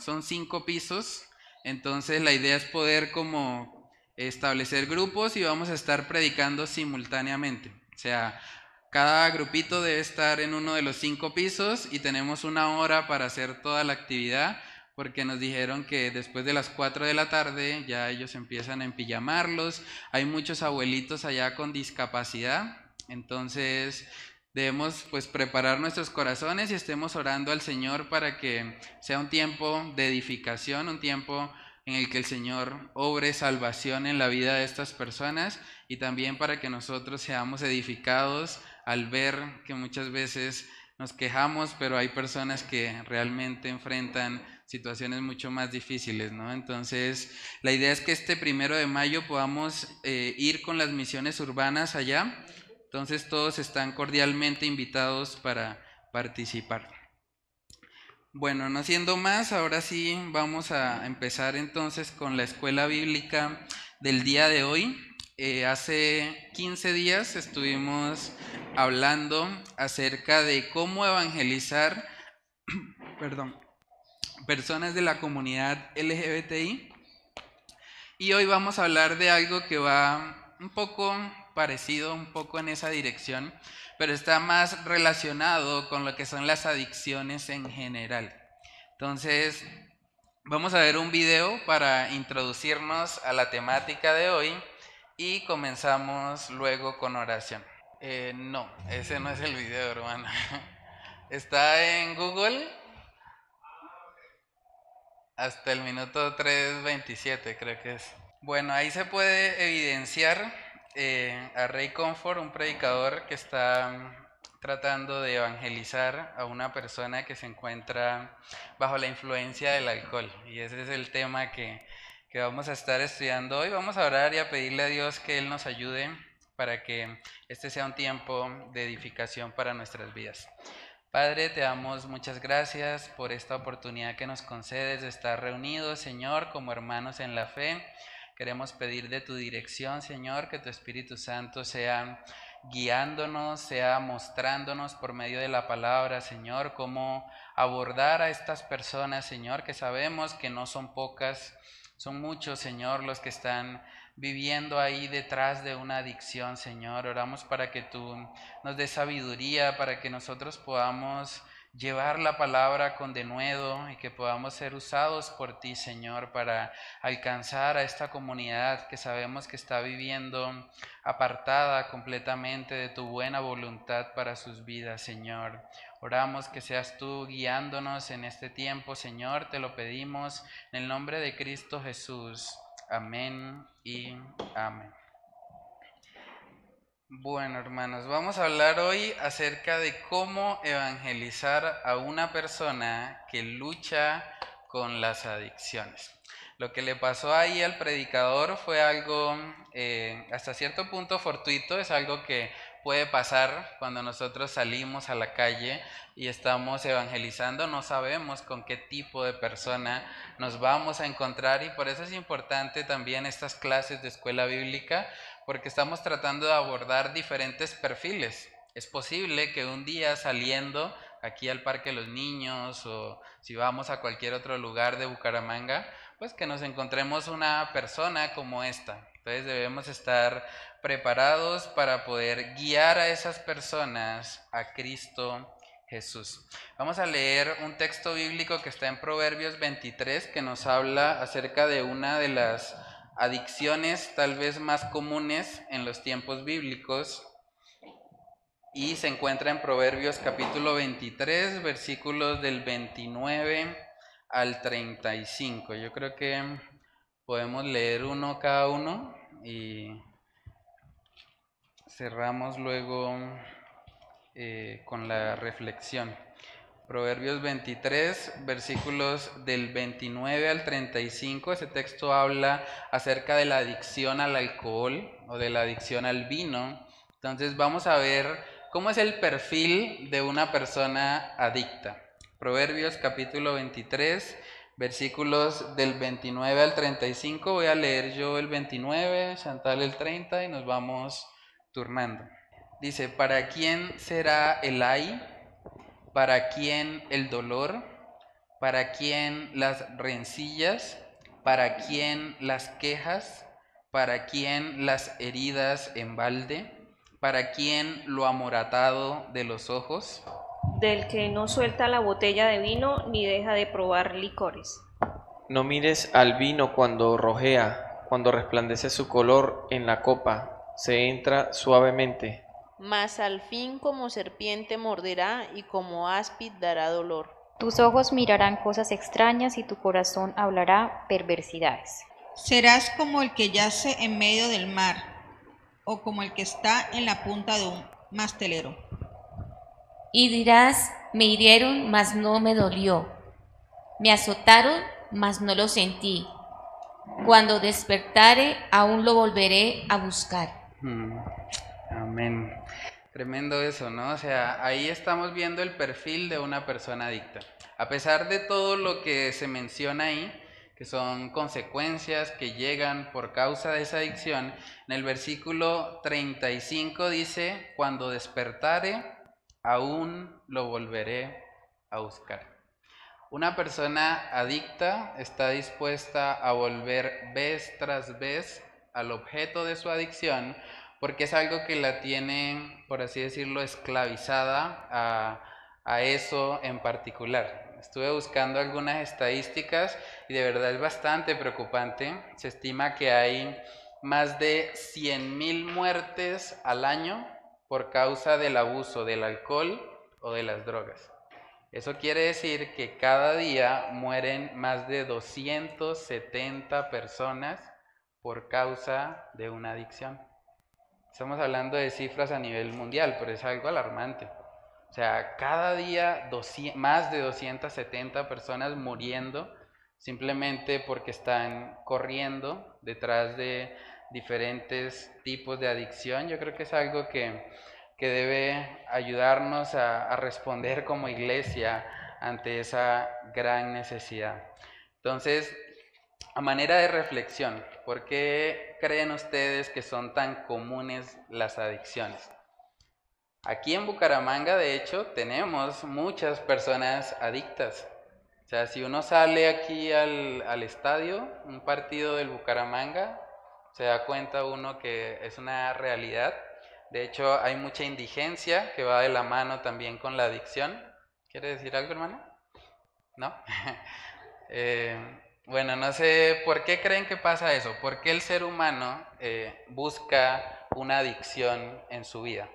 son cinco pisos, entonces la idea es poder como establecer grupos y vamos a estar predicando simultáneamente. O sea, cada grupito debe estar en uno de los cinco pisos y tenemos una hora para hacer toda la actividad porque nos dijeron que después de las 4 de la tarde ya ellos empiezan a empillamarlos. Hay muchos abuelitos allá con discapacidad, entonces debemos pues preparar nuestros corazones y estemos orando al Señor para que sea un tiempo de edificación, un tiempo en el que el Señor obre salvación en la vida de estas personas y también para que nosotros seamos edificados al ver que muchas veces nos quejamos, pero hay personas que realmente enfrentan situaciones mucho más difíciles, ¿no? Entonces, la idea es que este primero de mayo podamos eh, ir con las misiones urbanas allá. Entonces, todos están cordialmente invitados para participar. Bueno, no siendo más, ahora sí vamos a empezar entonces con la escuela bíblica del día de hoy. Eh, hace 15 días estuvimos hablando acerca de cómo evangelizar, personas de la comunidad LGBTI. Y hoy vamos a hablar de algo que va un poco parecido, un poco en esa dirección, pero está más relacionado con lo que son las adicciones en general. Entonces, vamos a ver un video para introducirnos a la temática de hoy y comenzamos luego con oración. Eh, no, ese no es el video, hermano. Está en Google hasta el minuto 3.27 creo que es. Bueno, ahí se puede evidenciar eh, a Ray Comfort, un predicador que está mm, tratando de evangelizar a una persona que se encuentra bajo la influencia del alcohol. Y ese es el tema que, que vamos a estar estudiando hoy. Vamos a orar y a pedirle a Dios que Él nos ayude para que este sea un tiempo de edificación para nuestras vidas. Padre, te damos muchas gracias por esta oportunidad que nos concedes de estar reunidos, Señor, como hermanos en la fe. Queremos pedir de tu dirección, Señor, que tu Espíritu Santo sea guiándonos, sea mostrándonos por medio de la palabra, Señor, cómo abordar a estas personas, Señor, que sabemos que no son pocas, son muchos, Señor, los que están viviendo ahí detrás de una adicción, Señor. Oramos para que tú nos des sabiduría, para que nosotros podamos llevar la palabra con denuedo y que podamos ser usados por ti, Señor, para alcanzar a esta comunidad que sabemos que está viviendo apartada completamente de tu buena voluntad para sus vidas, Señor. Oramos que seas tú guiándonos en este tiempo, Señor, te lo pedimos en el nombre de Cristo Jesús. Amén y amén. Bueno, hermanos, vamos a hablar hoy acerca de cómo evangelizar a una persona que lucha con las adicciones. Lo que le pasó ahí al predicador fue algo eh, hasta cierto punto fortuito, es algo que puede pasar cuando nosotros salimos a la calle y estamos evangelizando, no sabemos con qué tipo de persona nos vamos a encontrar y por eso es importante también estas clases de escuela bíblica porque estamos tratando de abordar diferentes perfiles. Es posible que un día saliendo aquí al Parque de los Niños o si vamos a cualquier otro lugar de Bucaramanga, pues que nos encontremos una persona como esta. Entonces debemos estar preparados para poder guiar a esas personas a Cristo Jesús. Vamos a leer un texto bíblico que está en Proverbios 23 que nos habla acerca de una de las adicciones tal vez más comunes en los tiempos bíblicos y se encuentra en Proverbios capítulo 23 versículos del 29 al 35. Yo creo que podemos leer uno cada uno y cerramos luego eh, con la reflexión. Proverbios 23, versículos del 29 al 35, ese texto habla acerca de la adicción al alcohol o de la adicción al vino. Entonces vamos a ver cómo es el perfil de una persona adicta. Proverbios capítulo 23, versículos del 29 al 35. Voy a leer yo el 29, Chantal el 30 y nos vamos turnando. Dice, ¿para quién será el ay? ¿Para quién el dolor? ¿Para quién las rencillas? ¿Para quién las quejas? ¿Para quién las heridas en balde? ¿Para quién lo amoratado de los ojos? Del que no suelta la botella de vino ni deja de probar licores. No mires al vino cuando rojea, cuando resplandece su color en la copa, se entra suavemente. Mas al fin como serpiente morderá y como áspid dará dolor. Tus ojos mirarán cosas extrañas y tu corazón hablará perversidades. Serás como el que yace en medio del mar o como el que está en la punta de un mastelero. Y dirás, me hirieron, mas no me dolió. Me azotaron, mas no lo sentí. Cuando despertare, aún lo volveré a buscar. Mm, amén. Tremendo eso, ¿no? O sea, ahí estamos viendo el perfil de una persona adicta. A pesar de todo lo que se menciona ahí, que son consecuencias que llegan por causa de esa adicción, en el versículo 35 dice, cuando despertare, aún lo volveré a buscar. Una persona adicta está dispuesta a volver vez tras vez al objeto de su adicción porque es algo que la tiene, por así decirlo, esclavizada a, eso en particular. Estuve buscando algunas estadísticas y de verdad es bastante preocupante. Se estima que hay más de 100.000 muertes al año por causa del abuso del alcohol o de las drogas. Eso quiere decir que cada día mueren más de 270 personas por causa de una adicción. Estamos hablando de cifras a nivel mundial, pero es algo alarmante. O sea, cada día más de 270 personas muriendo simplemente porque están corriendo detrás de diferentes tipos de adicción. Yo creo que es algo que, debe ayudarnos a, a responder como iglesia ante esa gran necesidad. Entonces, a manera de reflexión, ¿por qué creen ustedes que son tan comunes las adicciones? Aquí en Bucaramanga, de hecho, tenemos muchas personas adictas. O sea, si uno sale aquí al, estadio, un partido del Bucaramanga, se da cuenta uno que es una realidad. De hecho, hay mucha indigencia que va de la mano también con la adicción. ¿Quiere decir algo, hermano? ¿No? eh, bueno, no sé por qué creen que pasa eso. ¿Por qué el ser humano eh, busca una adicción en su vida?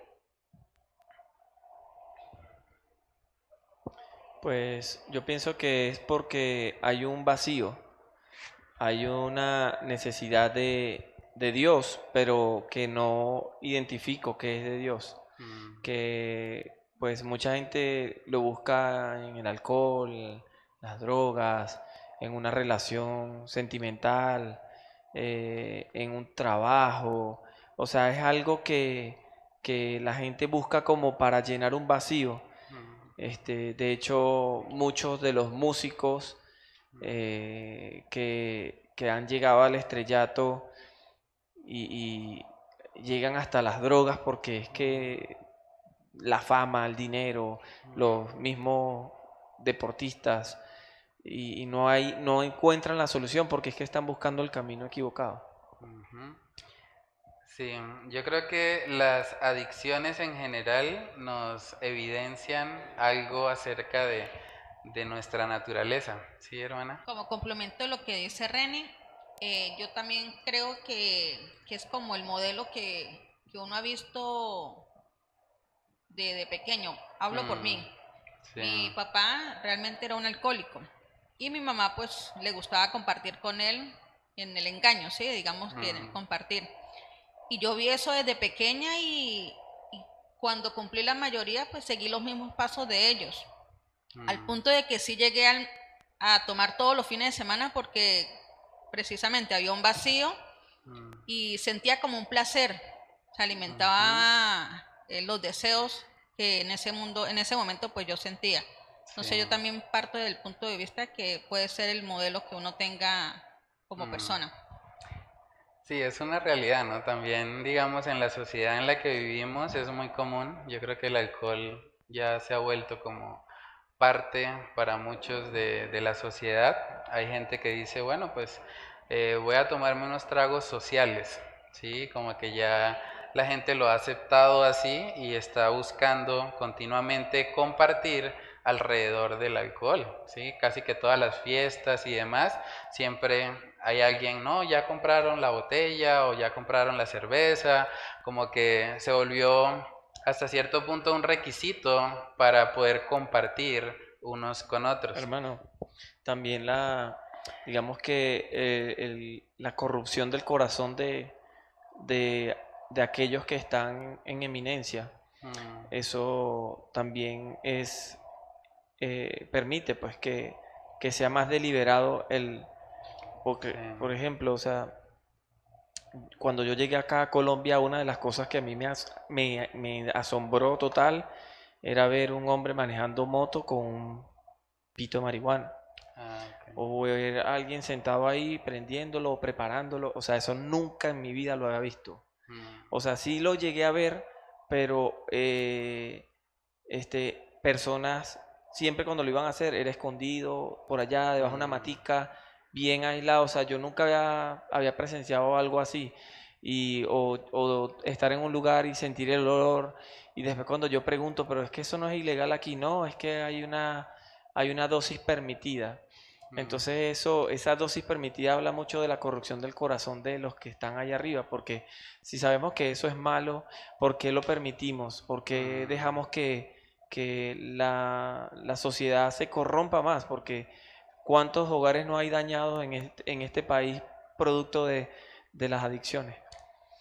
Pues yo pienso que es porque hay un vacío, hay una necesidad de, Dios, pero que no identifico que es de Dios. Mm. Que pues mucha gente lo busca en el alcohol, las drogas, en una relación sentimental, eh, en un trabajo. O sea, es algo que, la gente busca como para llenar un vacío. Este, de hecho, muchos de los músicos eh, que, han llegado al estrellato y, llegan hasta las drogas porque es que la fama, el dinero, los mismos deportistas, y, no hay no encuentran la solución porque es que están buscando el camino equivocado. Sí, yo creo que las adicciones en general nos evidencian algo acerca de, nuestra naturaleza, ¿sí, hermana? Como complemento de lo que dice René, eh, yo también creo que, es como el modelo que, uno ha visto de, pequeño. Hablo por mm, mí. Mi papá realmente era un alcohólico. Y mi mamá pues le gustaba compartir con él en el engaño, ¿sí? Digamos que en el compartir. Y yo vi eso desde pequeña y, cuando cumplí la mayoría pues seguí los mismos pasos de ellos. Al punto de que sí llegué a tomar todos los fines de semana porque precisamente había un vacío y sentía como un placer. Se alimentaba eh, los deseos que en ese mundo, en ese momento pues yo sentía. No sé, yo también parto del punto de vista que puede ser el modelo que uno tenga como mm. persona. Sí, es una realidad, ¿no? También, digamos, en la sociedad en la que vivimos es muy común. Yo creo que el alcohol ya se ha vuelto como parte para muchos de, de la sociedad. Hay gente que dice, bueno, pues eh, voy a tomarme unos tragos sociales, ¿sí? Como que ya la gente lo ha aceptado así y está buscando continuamente compartir alrededor del alcohol, ¿sí? Casi que todas las fiestas y demás, siempre hay alguien, no, ya compraron la botella o ya compraron la cerveza, como que se volvió hasta cierto punto un requisito para poder compartir unos con otros. Hermano, también la, digamos que eh, el- la corrupción del corazón de, de, de aquellos que están en eminencia, Mm, eso también es, eh, permite pues que, que sea más deliberado el, porque, Sí. por ejemplo, o sea, cuando yo llegué acá a Colombia, una de las cosas que a mí me, as- me, me asombró total era ver un hombre manejando moto con un pito de marihuana. ah. O ver a alguien sentado ahí prendiéndolo o preparándolo. O sea, eso nunca en mi vida lo había visto. Mm, O sea, sí lo llegué a ver, pero eh, este, personas, siempre cuando lo iban a hacer, era escondido por allá, debajo de una matica, bien aislado. O sea, yo nunca había, había presenciado algo así. Y, o, o estar en un lugar y sentir el olor. Y después cuando yo pregunto, pero es que eso no es ilegal aquí, no, es que hay una, hay una dosis permitida. mm, Entonces eso, esa dosis permitida habla mucho de la corrupción del corazón de los que están allá arriba, porque si sabemos que eso es malo, ¿por qué lo permitimos? ¿Por qué dejamos que, que la, la sociedad se corrompa más? Porque ¿cuántos hogares no hay dañados en este, en este país producto de, de las adicciones?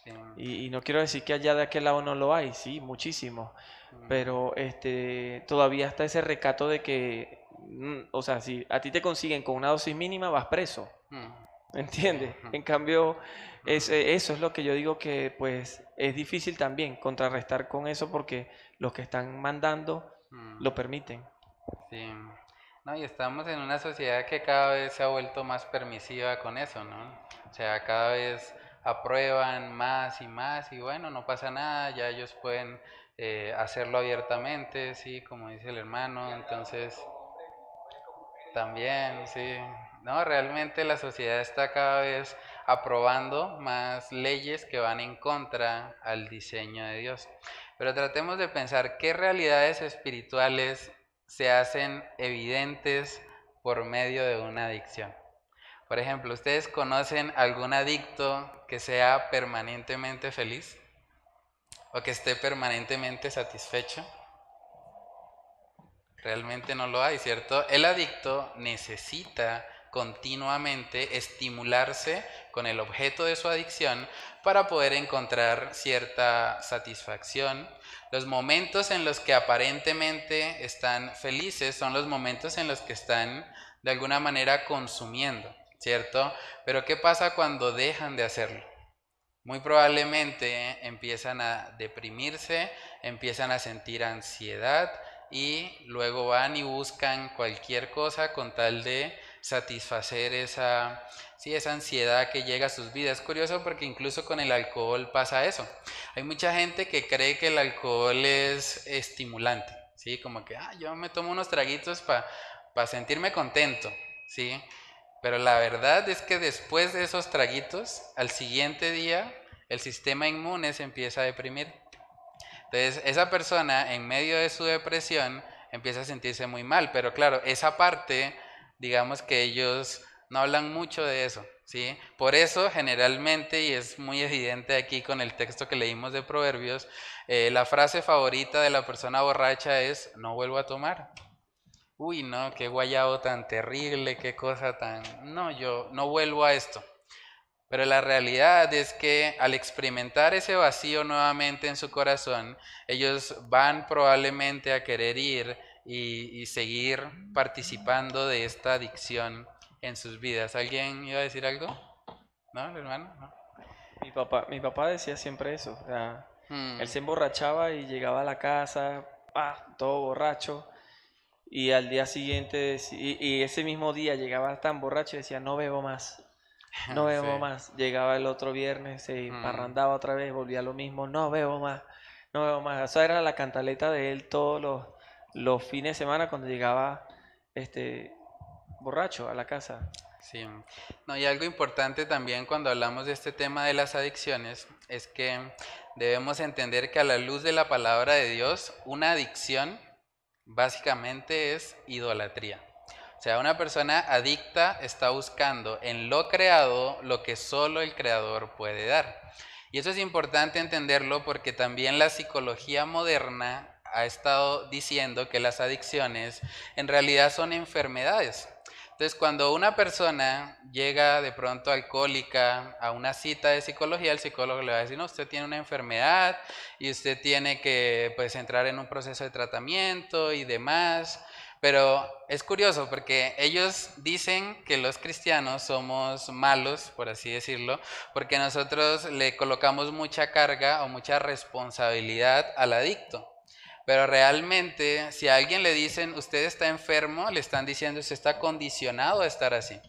sí, Y, y no quiero decir que allá de aquel lado no lo hay, sí, muchísimo mm, pero este todavía está ese recato de que, mm, o sea, si a ti te consiguen con una dosis mínima, vas preso, mm, ¿entiendes? En cambio, es- eh, eso es lo que yo digo que pues es difícil también contrarrestar con eso porque los que están mandando mm. lo permiten. Sí. No, y estamos en una sociedad que cada vez se ha vuelto más permisiva con eso, ¿no? O sea, cada vez aprueban más y más y bueno, no pasa nada, ya ellos pueden eh, hacerlo abiertamente, sí, como dice el hermano, entonces también, sí. No, realmente la sociedad está cada vez aprobando más leyes que van en contra al diseño de Dios. Pero tratemos de pensar qué realidades espirituales se hacen evidentes por medio de una adicción. Por ejemplo, ¿ustedes conocen algún adicto que sea permanentemente feliz? ¿O que esté permanentemente satisfecho? Realmente no lo hay, ¿cierto? El adicto necesita continuamente estimularse con el objeto de su adicción para poder encontrar cierta satisfacción. Los momentos en los que aparentemente están felices son los momentos en los que están de alguna manera consumiendo, ¿cierto? Pero ¿qué pasa cuando dejan de hacerlo? Muy probablemente empiezan a deprimirse, empiezan a sentir ansiedad y luego van y buscan cualquier cosa con tal de satisfacer esa, sí, esa ansiedad que llega a sus vidas. Es curioso porque incluso con el alcohol pasa eso. Hay mucha gente que cree que el alcohol es estimulante, ¿sí? Como que, ah, yo me tomo unos traguitos para sentirme contento, ¿sí? Pero la verdad es que después de esos traguitos, al siguiente día, el sistema inmune se empieza a deprimir. Entonces, esa persona en medio de su depresión empieza a sentirse muy mal, pero claro, esa parte, digamos que ellos no hablan mucho de eso, ¿sí? Por eso, generalmente, y es muy evidente aquí con el texto que leímos de Proverbios, eh, la frase favorita de la persona borracha es, no vuelvo a tomar. Uy, no, qué guayabo tan terrible, qué cosa tan... No, yo no vuelvo a esto. Pero la realidad es que al experimentar ese vacío nuevamente en su corazón, ellos van probablemente a querer ir y, y seguir participando de esta adicción en sus vidas. ¿Alguien iba a decir algo? ¿No, hermano? ¿No? Mi papá, mi papá decía siempre eso. o sea, Mm, Él se emborrachaba y llegaba a la casa, ah, todo borracho. Y al día siguiente, y, y ese mismo día llegaba tan borracho y decía, no bebo más, no bebo sí. más. Llegaba el otro viernes, se Mm. parrandaba otra vez, volvía lo mismo, no bebo más, no bebo más. Esa era la cantaleta de él todos los, los fines de semana cuando llegaba este borracho a la casa. Sí. No, y algo importante también cuando hablamos de este tema de las adicciones es que debemos entender que a la luz de la palabra de Dios, una adicción básicamente es idolatría. O sea, una persona adicta está buscando en lo creado lo que solo el creador puede dar. Y eso es importante entenderlo porque también la psicología moderna ha estado diciendo que las adicciones en realidad son enfermedades. Entonces, cuando una persona llega de pronto alcohólica a una cita de psicología, el psicólogo le va a decir, no, usted tiene una enfermedad y usted tiene que pues, entrar en un proceso de tratamiento y demás. Pero es curioso porque ellos dicen que los cristianos somos malos, por así decirlo, porque nosotros le colocamos mucha carga o mucha responsabilidad al adicto. Pero realmente, si a alguien le dicen, usted está enfermo, le están diciendo, usted está condicionado a estar así.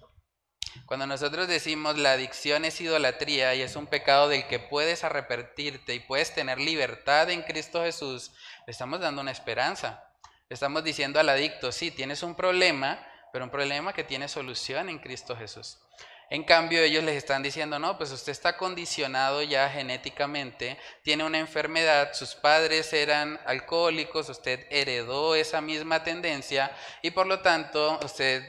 Cuando nosotros decimos la adicción es idolatría y es un pecado del que puedes arrepentirte y puedes tener libertad en Cristo Jesús, le estamos dando una esperanza. Le estamos diciendo al adicto, sí, tienes un problema, pero un problema que tiene solución en Cristo Jesús. En cambio, ellos les están diciendo, no, pues usted está condicionado ya genéticamente, tiene una enfermedad, sus padres eran alcohólicos, usted heredó esa misma tendencia y por lo tanto usted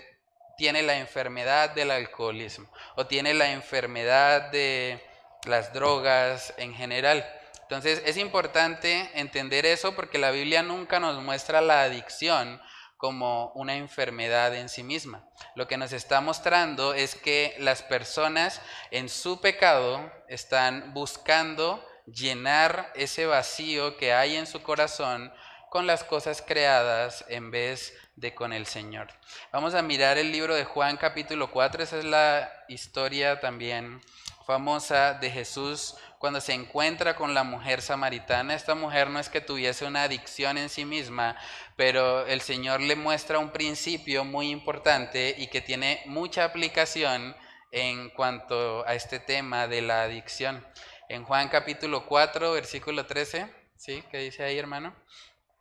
tiene la enfermedad del alcoholismo o tiene la enfermedad de las drogas en general. Entonces es importante entender eso porque la Biblia nunca nos muestra la adicción como una enfermedad en sí misma. Lo que nos está mostrando es que las personas en su pecado están buscando llenar ese vacío que hay en su corazón con las cosas creadas en vez de con el Señor. Vamos a mirar el libro de Juan capítulo 4, esa es la historia también famosa de Jesús cuando se encuentra con la mujer samaritana. Esta mujer no es que tuviese una adicción en sí misma, pero el Señor le muestra un principio muy importante y que tiene mucha aplicación en cuanto a este tema de la adicción. En Juan capítulo 4, versículo 13, ¿sí? ¿Qué dice ahí, hermano?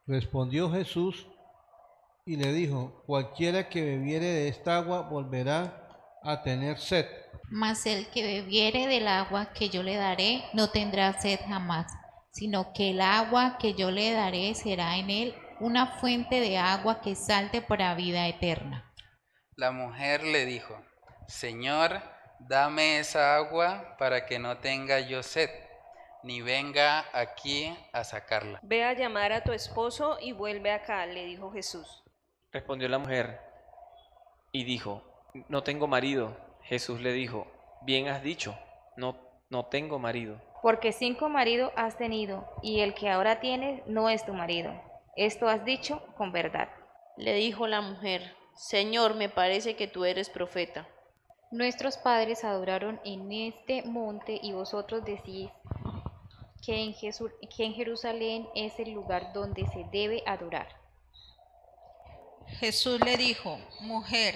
Respondió Jesús y le dijo, cualquiera que bebiere de esta agua volverá a tener sed. Mas el que bebiere del agua que yo le daré no tendrá sed jamás, sino que el agua que yo le daré será en él una fuente de agua que salte para vida eterna. La mujer le dijo, Señor, dame esa agua para que no tenga yo sed, ni venga aquí a sacarla. Ve a llamar a tu esposo y vuelve acá, le dijo Jesús. Respondió la mujer y dijo, no tengo marido. Jesús le dijo, bien has dicho, no, no tengo marido. Porque cinco maridos has tenido, y el que ahora tienes no es tu marido. Esto has dicho con verdad. Le dijo la mujer, Señor, me parece que tú eres profeta. Nuestros padres adoraron en este monte y vosotros decís que en, que en Jerusalén es el lugar donde se debe adorar. Jesús le dijo, mujer,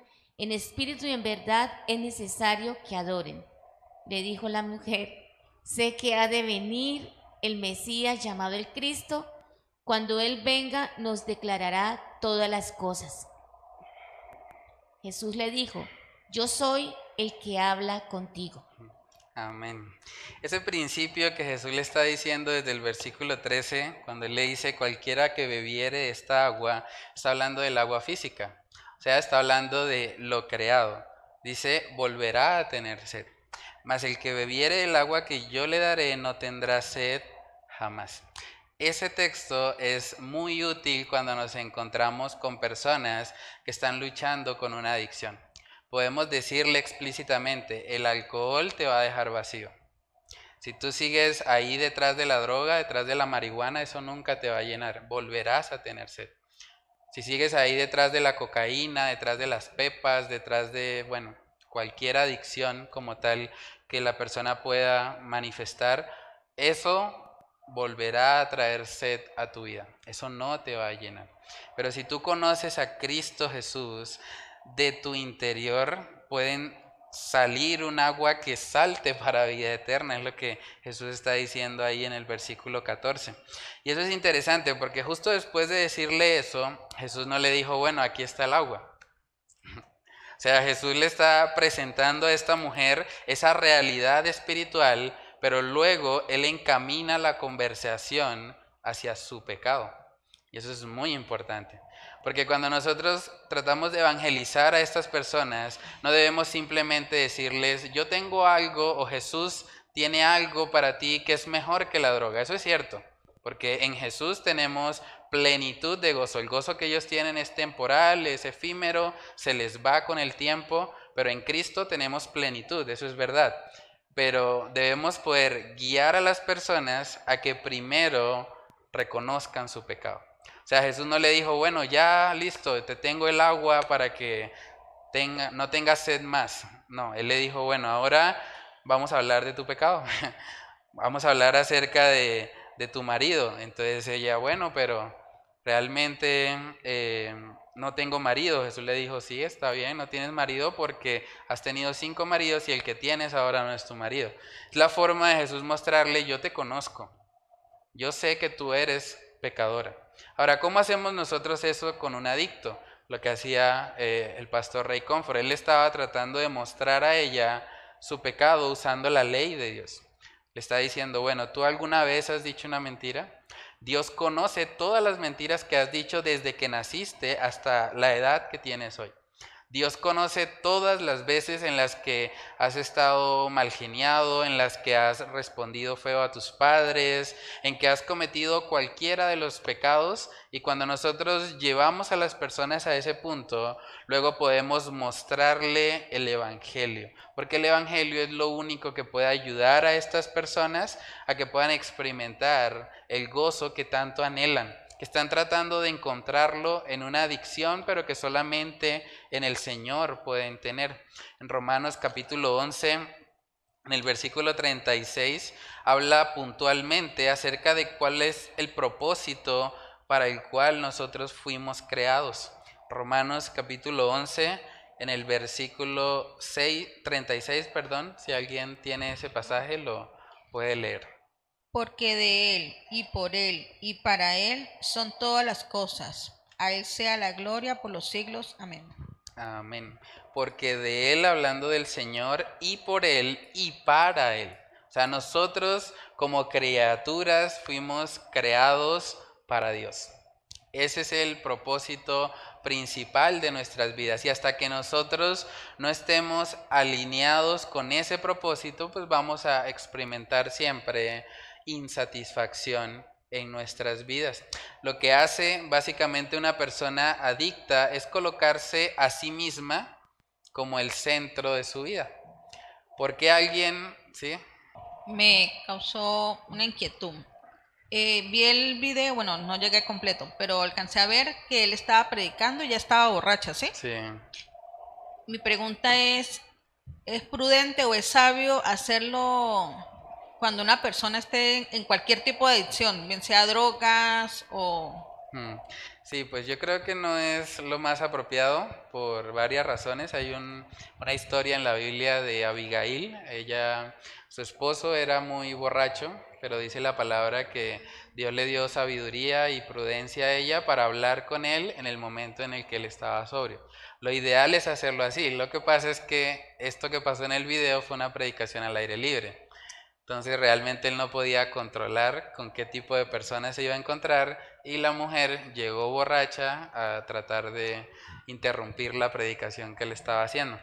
en espíritu y en verdad es necesario que adoren. Le dijo la mujer, sé que ha de venir el Mesías llamado el Cristo. Cuando Él venga nos declarará todas las cosas. Jesús le dijo, yo soy el que habla contigo. Amén. Ese principio que Jesús le está diciendo desde el versículo 13, cuando le dice, cualquiera que bebiere esta agua, está hablando del agua física. O sea, está hablando de lo creado. Dice, volverá a tener sed. Mas el que bebiere el agua que yo le daré no tendrá sed jamás. Ese texto es muy útil cuando nos encontramos con personas que están luchando con una adicción. Podemos decirle explícitamente, el alcohol te va a dejar vacío. Si tú sigues ahí detrás de la droga, detrás de la marihuana, eso nunca te va a llenar. Volverás a tener sed. Si sigues ahí detrás de la cocaína, detrás de las pepas, detrás de, bueno, cualquier adicción como tal que la persona pueda manifestar, eso volverá a traer sed a tu vida. Eso no te va a llenar. Pero si tú conoces a Cristo Jesús, de tu interior pueden salir un agua que salte para vida eterna, es lo que Jesús está diciendo ahí en el versículo 14. Y eso es interesante porque justo después de decirle eso, Jesús no le dijo, bueno, aquí está el agua. O sea, Jesús le está presentando a esta mujer esa realidad espiritual, pero luego él encamina la conversación hacia su pecado. Y eso es muy importante. Porque cuando nosotros tratamos de evangelizar a estas personas, no debemos simplemente decirles, yo tengo algo o Jesús tiene algo para ti que es mejor que la droga. Eso es cierto, porque en Jesús tenemos plenitud de gozo. El gozo que ellos tienen es temporal, es efímero, se les va con el tiempo, pero en Cristo tenemos plenitud, eso es verdad. Pero debemos poder guiar a las personas a que primero reconozcan su pecado. O sea, Jesús no le dijo, bueno, ya listo, te tengo el agua para que tenga, no tengas sed más. No, él le dijo, bueno, ahora vamos a hablar de tu pecado. vamos a hablar acerca de, tu marido. Entonces ella, bueno, pero realmente eh, no tengo marido. Jesús le dijo, sí, está bien, no tienes marido porque has tenido cinco maridos y el que tienes ahora no es tu marido. Es la forma de Jesús mostrarle, yo te conozco. Yo sé que tú eres pecadora. Ahora, ¿cómo hacemos nosotros eso con un adicto? Lo que hacía eh, el pastor Rey Comfort. Él estaba tratando de mostrar a ella su pecado usando la ley de Dios. Le está diciendo, bueno, ¿tú alguna vez has dicho una mentira? Dios conoce todas las mentiras que has dicho desde que naciste hasta la edad que tienes hoy. Dios conoce todas las veces en las que has estado mal geniado, en las que has respondido feo a tus padres, en que has cometido cualquiera de los pecados. Y cuando nosotros llevamos a las personas a ese punto, luego podemos mostrarle el Evangelio. Porque el Evangelio es lo único que puede ayudar a estas personas a que puedan experimentar el gozo que tanto anhelan que están tratando de encontrarlo en una adicción, pero que solamente en el Señor pueden tener. En Romanos capítulo 11, en el versículo 36, habla puntualmente acerca de cuál es el propósito para el cual nosotros fuimos creados. Romanos capítulo 11, en el versículo 6, 36, perdón, si alguien tiene ese pasaje lo puede leer porque de Él y por Él y para Él son todas las cosas. A Él sea la gloria por los siglos. Amén. Amén. Porque de Él, hablando del Señor, y por Él y para Él. O sea, nosotros como criaturas fuimos creados para Dios. Ese es el propósito principal de nuestras vidas. Y hasta que nosotros no estemos alineados con ese propósito, pues vamos a experimentar siempre insatisfacción en nuestras vidas. Lo que hace básicamente una persona adicta es colocarse a sí misma como el centro de su vida. Porque alguien, ¿sí? Me causó una inquietud. Eh, vi el video, bueno, no llegué completo, pero alcancé a ver que él estaba predicando y ya estaba borracha, ¿sí? Sí. Mi pregunta es, ¿es prudente o es sabio hacerlo cuando una persona esté en cualquier tipo de adicción, bien sea drogas o... Hmm. Sí, pues yo creo que no es lo más apropiado por varias razones. Hay una historia en la Biblia de Abigail. Ella, su esposo era muy borracho, pero dice la palabra que Dios le dio sabiduría y prudencia a ella para hablar con él en el momento en el que él estaba sobrio. Lo ideal es hacerlo así. Lo que pasa es que esto que pasó en el video fue una predicación al aire libre. Entonces realmente él no podía controlar con qué tipo de personas se iba a encontrar y la mujer llegó borracha a tratar de interrumpir la predicación que le estaba haciendo.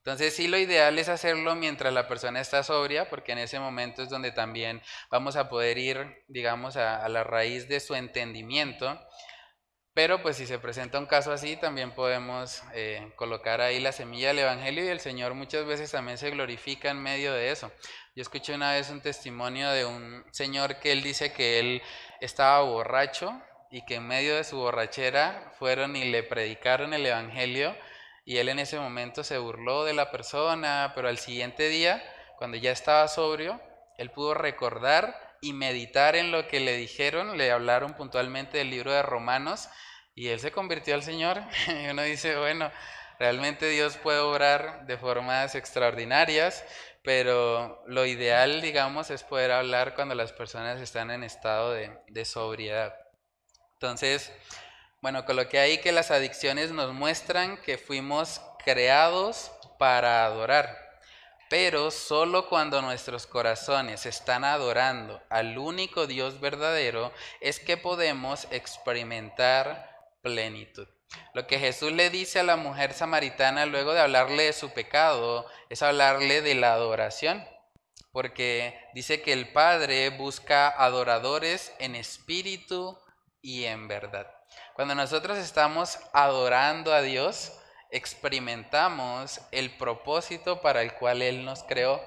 Entonces sí lo ideal es hacerlo mientras la persona está sobria, porque en ese momento es donde también vamos a poder ir, digamos, a, la raíz de su entendimiento. Pero pues si se presenta un caso así, también podemos eh, colocar ahí la semilla del Evangelio y el Señor muchas veces también se glorifica en medio de eso. Yo escuché una vez un testimonio de un señor que él dice que él estaba borracho y que en medio de su borrachera fueron y le predicaron el Evangelio y él en ese momento se burló de la persona, pero al siguiente día, cuando ya estaba sobrio, él pudo recordar y meditar en lo que le dijeron, le hablaron puntualmente del libro de Romanos y él se convirtió al Señor. Y uno dice, bueno, realmente Dios puede obrar de formas extraordinarias, pero lo ideal, digamos, es poder hablar cuando las personas están en estado de, de sobriedad. Entonces, bueno, coloqué ahí que las adicciones nos muestran que fuimos creados para adorar, pero solo cuando nuestros corazones están adorando al único Dios verdadero es que podemos experimentar plenitud. Lo que Jesús le dice a la mujer samaritana luego de hablarle de su pecado es hablarle de la adoración, porque dice que el Padre busca adoradores en espíritu y en verdad. Cuando nosotros estamos adorando a Dios, experimentamos el propósito para el cual Él nos creó.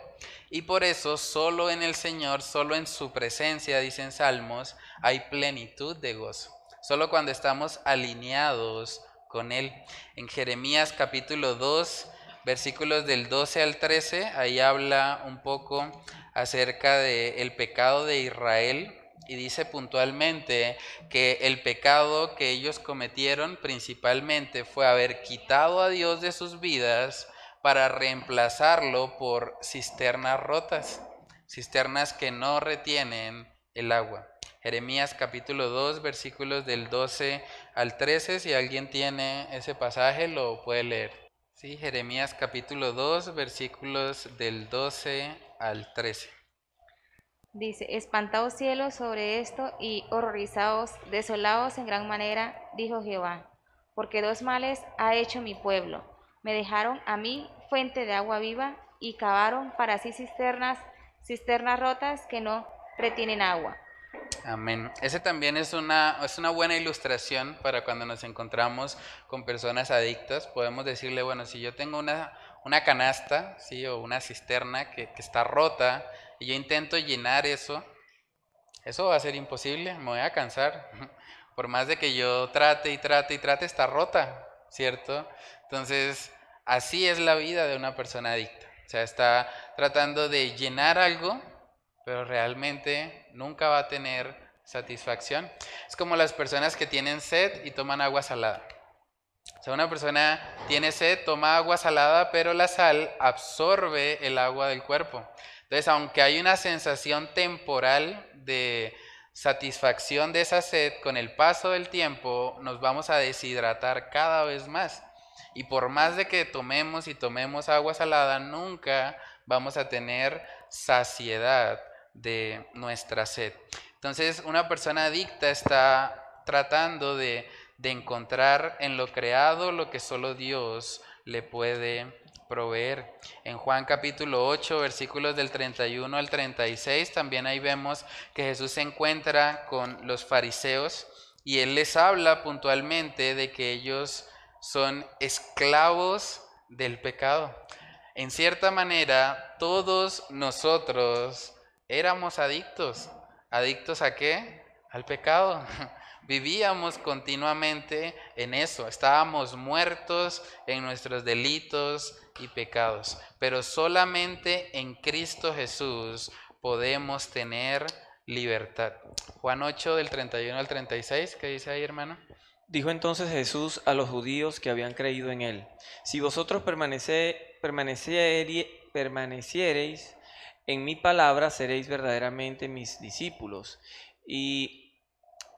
Y por eso solo en el Señor, solo en su presencia, dicen Salmos, hay plenitud de gozo. Solo cuando estamos alineados con Él. En Jeremías capítulo 2, versículos del 12 al 13, ahí habla un poco acerca del el pecado de Israel y dice puntualmente que el pecado que ellos cometieron principalmente fue haber quitado a Dios de sus vidas para reemplazarlo por cisternas rotas, cisternas que no retienen el agua. Jeremías capítulo 2, versículos del 12 al 13, si alguien tiene ese pasaje lo puede leer. Sí, Jeremías capítulo 2, versículos del 12 al 13. Dice, espantaos cielos sobre esto y horrorizados, desolados en gran manera, dijo Jehová, porque dos males ha hecho mi pueblo. Me dejaron a mí fuente de agua viva y cavaron para sí cisternas, cisternas rotas que no retienen agua. Amén. Ese también es una, es una buena ilustración para cuando nos encontramos con personas adictas. Podemos decirle, bueno, si yo tengo una, una canasta, ¿sí? o una cisterna que, que está rota, y yo intento llenar eso, eso va a ser imposible, me voy a cansar. Por más de que yo trate y trate y trate, está rota, ¿cierto? Entonces, así es la vida de una persona adicta. O sea, está tratando de llenar algo, pero realmente nunca va a tener satisfacción. Es como las personas que tienen sed y toman agua salada. O sea, una persona tiene sed, toma agua salada, pero la sal absorbe el agua del cuerpo. Entonces, aunque hay una sensación temporal de satisfacción de esa sed, con el paso del tiempo nos vamos a deshidratar cada vez más. Y por más de que tomemos y tomemos agua salada, nunca vamos a tener saciedad de nuestra sed. Entonces, una persona adicta está tratando de, de encontrar en lo creado lo que solo Dios le puede En Juan capítulo 8, versículos del 31 al 36, también ahí vemos que Jesús se encuentra con los fariseos y él les habla puntualmente de que ellos son esclavos del pecado. En cierta manera, todos nosotros éramos adictos. ¿Adictos a qué? Al pecado. Vivíamos continuamente en eso, estábamos muertos en nuestros delitos y pecados, pero solamente en Cristo Jesús podemos tener libertad. Juan 8 del 31 al 36, ¿qué dice ahí hermano? Dijo entonces Jesús a los judíos que habían creído en él, si vosotros permanece, permaneciereis en mi palabra, seréis verdaderamente mis discípulos y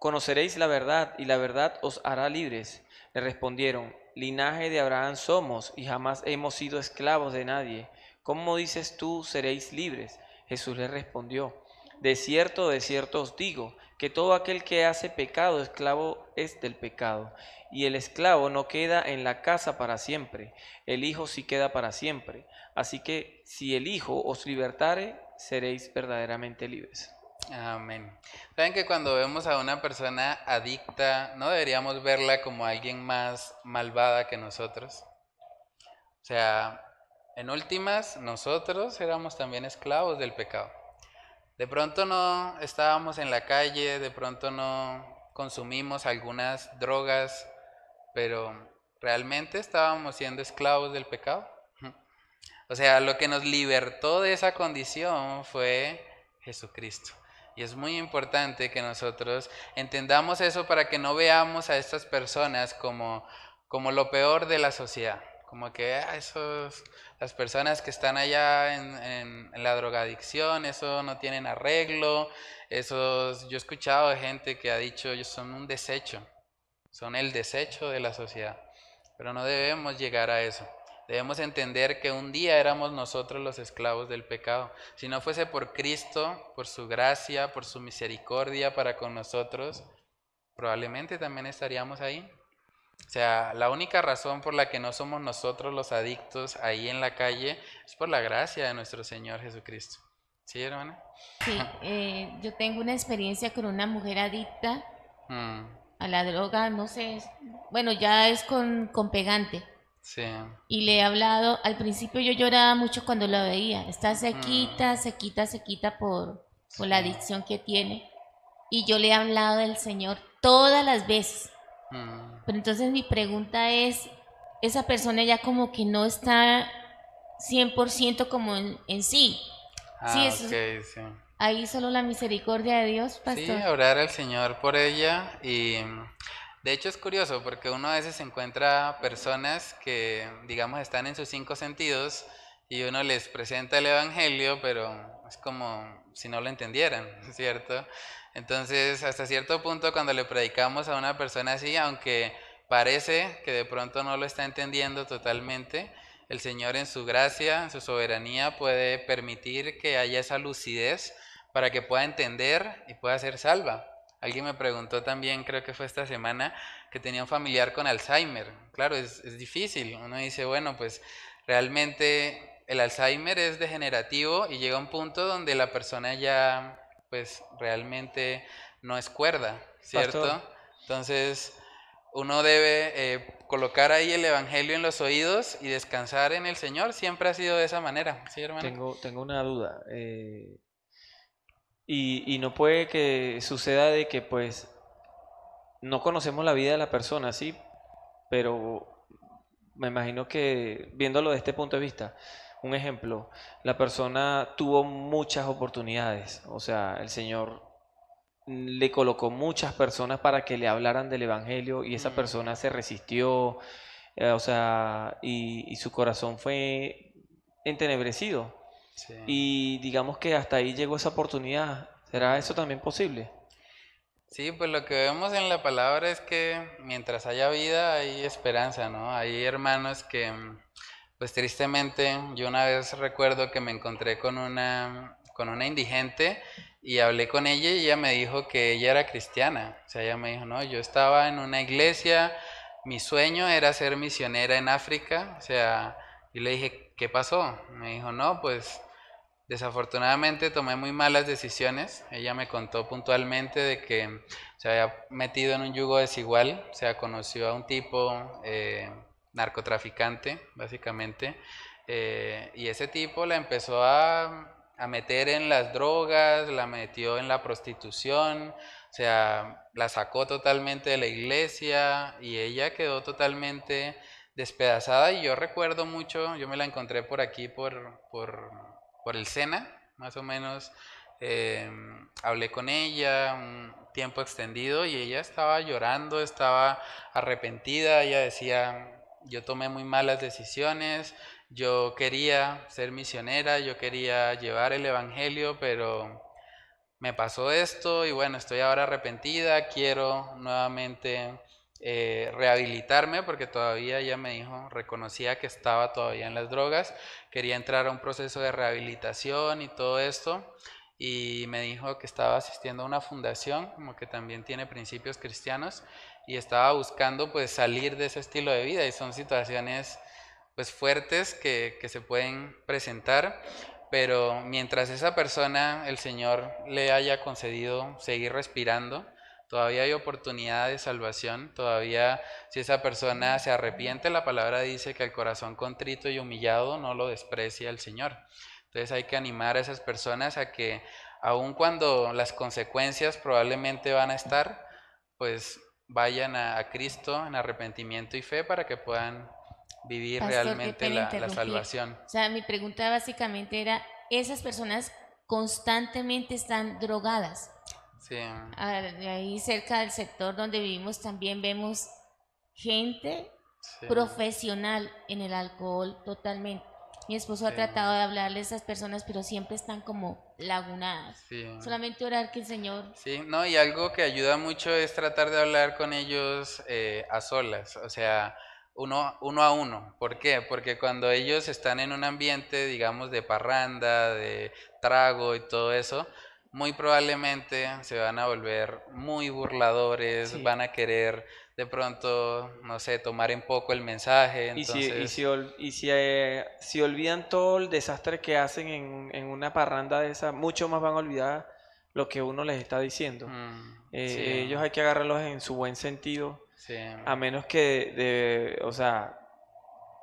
Conoceréis la verdad y la verdad os hará libres. Le respondieron, linaje de Abraham somos y jamás hemos sido esclavos de nadie. ¿Cómo dices tú seréis libres? Jesús le respondió, de cierto, de cierto os digo, que todo aquel que hace pecado, esclavo es del pecado. Y el esclavo no queda en la casa para siempre, el Hijo sí queda para siempre. Así que si el Hijo os libertare, seréis verdaderamente libres. Amén. Saben que cuando vemos a una persona adicta, no deberíamos verla como alguien más malvada que nosotros. O sea, en últimas, nosotros éramos también esclavos del pecado. De pronto no estábamos en la calle, de pronto no consumimos algunas drogas, pero realmente estábamos siendo esclavos del pecado. O sea, lo que nos libertó de esa condición fue Jesucristo. Y es muy importante que nosotros entendamos eso para que no veamos a estas personas como, como lo peor de la sociedad. Como que ah, esos, las personas que están allá en, la drogadicción, eso no tienen arreglo. Esos, yo he escuchado de gente que ha dicho, ellos son un desecho, son el desecho de la sociedad. Pero no debemos llegar a eso. Debemos entender que un día éramos nosotros los esclavos del pecado. Si no fuese por Cristo, por su gracia, por su misericordia para con nosotros, probablemente también estaríamos ahí. O sea, la única razón por la que no somos nosotros los adictos ahí en la calle es por la gracia de nuestro Señor Jesucristo. ¿Sí, hermana? Sí, eh, yo tengo una experiencia con una mujer adicta mm. a la droga, no sé, bueno, ya es con, con pegante. Sí. Y le he hablado, al principio yo lloraba mucho cuando la veía, está sequita, mm. sequita, sequita por, por la adicción que tiene. Y yo le he hablado del Señor todas las veces. Mm. Pero entonces mi pregunta es, esa persona ya como que no está 100% como en, en sí. Ah, sí, eso, sí. Ahí solo la misericordia de Dios, pastor. Sí, orar al Señor por ella y de hecho es curioso porque uno a veces encuentra personas que, digamos, están en sus cinco sentidos y uno les presenta el Evangelio, pero es como si no lo entendieran, ¿cierto? Entonces, hasta cierto punto, cuando le predicamos a una persona así, aunque parece que de pronto no lo está entendiendo totalmente, el Señor en su gracia, en su soberanía, puede permitir que haya esa lucidez para que pueda entender y pueda ser salva. Alguien me preguntó también, creo que fue esta semana, que tenía un familiar con Alzheimer. Claro, es, difícil. Uno dice, bueno, pues realmente el Alzheimer es degenerativo y llega un punto donde la persona ya, pues realmente no es cuerda, ¿cierto? Entonces, uno debe eh, colocar ahí el Evangelio en los oídos y descansar en el Señor. Siempre ha sido de esa manera, ¿sí, hermano? Tengo, tengo una duda. Eh, y, no puede que suceda de que pues no conocemos la vida de la persona, sí, pero me imagino que viéndolo de este punto de vista, un ejemplo, la persona tuvo muchas oportunidades, o sea, el Señor le colocó muchas personas para que le hablaran del Evangelio y esa persona se resistió, eh, o sea, y, su corazón fue entenebrecido. Y digamos que hasta ahí llegó esa oportunidad. ¿Será eso también posible? Sí, pues lo que vemos en la palabra es que mientras haya vida hay esperanza, ¿no? Hay hermanos que, pues tristemente, yo una vez recuerdo que me encontré con una, con una indigente y hablé con ella y ella me dijo que ella era cristiana. O sea, ella me dijo, no, yo estaba en una iglesia, mi sueño era ser misionera en África. O sea, y le dije, ¿qué pasó? Me dijo, no, pues Desafortunadamente tomé muy malas decisiones. Ella me contó puntualmente de que se había metido en un yugo desigual. O sea, conoció a un tipo eh, narcotraficante, básicamente. Eh, y ese tipo la empezó a, a, meter en las drogas, la metió en la prostitución. O sea, la sacó totalmente de la iglesia y ella quedó totalmente despedazada. Y yo recuerdo mucho, yo me la encontré por aquí, por... por por el SENA, más o menos. Eh, hablé con ella un tiempo extendido y ella estaba llorando, estaba arrepentida, ella decía, yo tomé muy malas decisiones, yo quería ser misionera, yo quería llevar el Evangelio, pero me pasó esto y bueno, estoy ahora arrepentida, quiero nuevamente eh, rehabilitarme porque todavía ella me dijo, reconocía que estaba todavía en las drogas, quería entrar a un proceso de rehabilitación y todo esto y me dijo que estaba asistiendo a una fundación como que también tiene principios cristianos y estaba buscando pues salir de ese estilo de vida y son situaciones pues fuertes que, que se pueden presentar pero mientras esa persona el Señor le haya concedido seguir respirando Todavía hay oportunidad de salvación, todavía si esa persona se arrepiente, la palabra dice que el corazón contrito y humillado no lo desprecia el Señor. Entonces hay que animar a esas personas a que aun cuando las consecuencias probablemente van a estar, pues vayan a, a Cristo en arrepentimiento y fe para que puedan vivir Pastor, realmente la, la salvación. O sea, mi pregunta básicamente era, esas personas constantemente están drogadas. Sí, Ah, Ahí cerca del sector donde vivimos también vemos gente sí. profesional en el alcohol totalmente. Mi esposo ha tratado de hablarle a esas personas, pero siempre están como lagunadas. Sí. Solamente orar que el Señor Sí, no, y algo que ayuda mucho es tratar de hablar con ellos eh, a solas, o sea, uno, uno a uno. ¿Por qué? Porque cuando ellos están en un ambiente, digamos, de parranda, de trago y todo eso, muy probablemente se van a volver muy burladores, Sí. van a querer de pronto, no sé, tomar en poco el mensaje. Y si, y si, y si, eh, si olvidan todo el desastre que hacen en, en una parranda de esa, mucho más van a olvidar lo que uno les está diciendo. mm, Eh, sí, Ellos hay que agarrarlos en su buen sentido, sí, a menos que, de, o sea,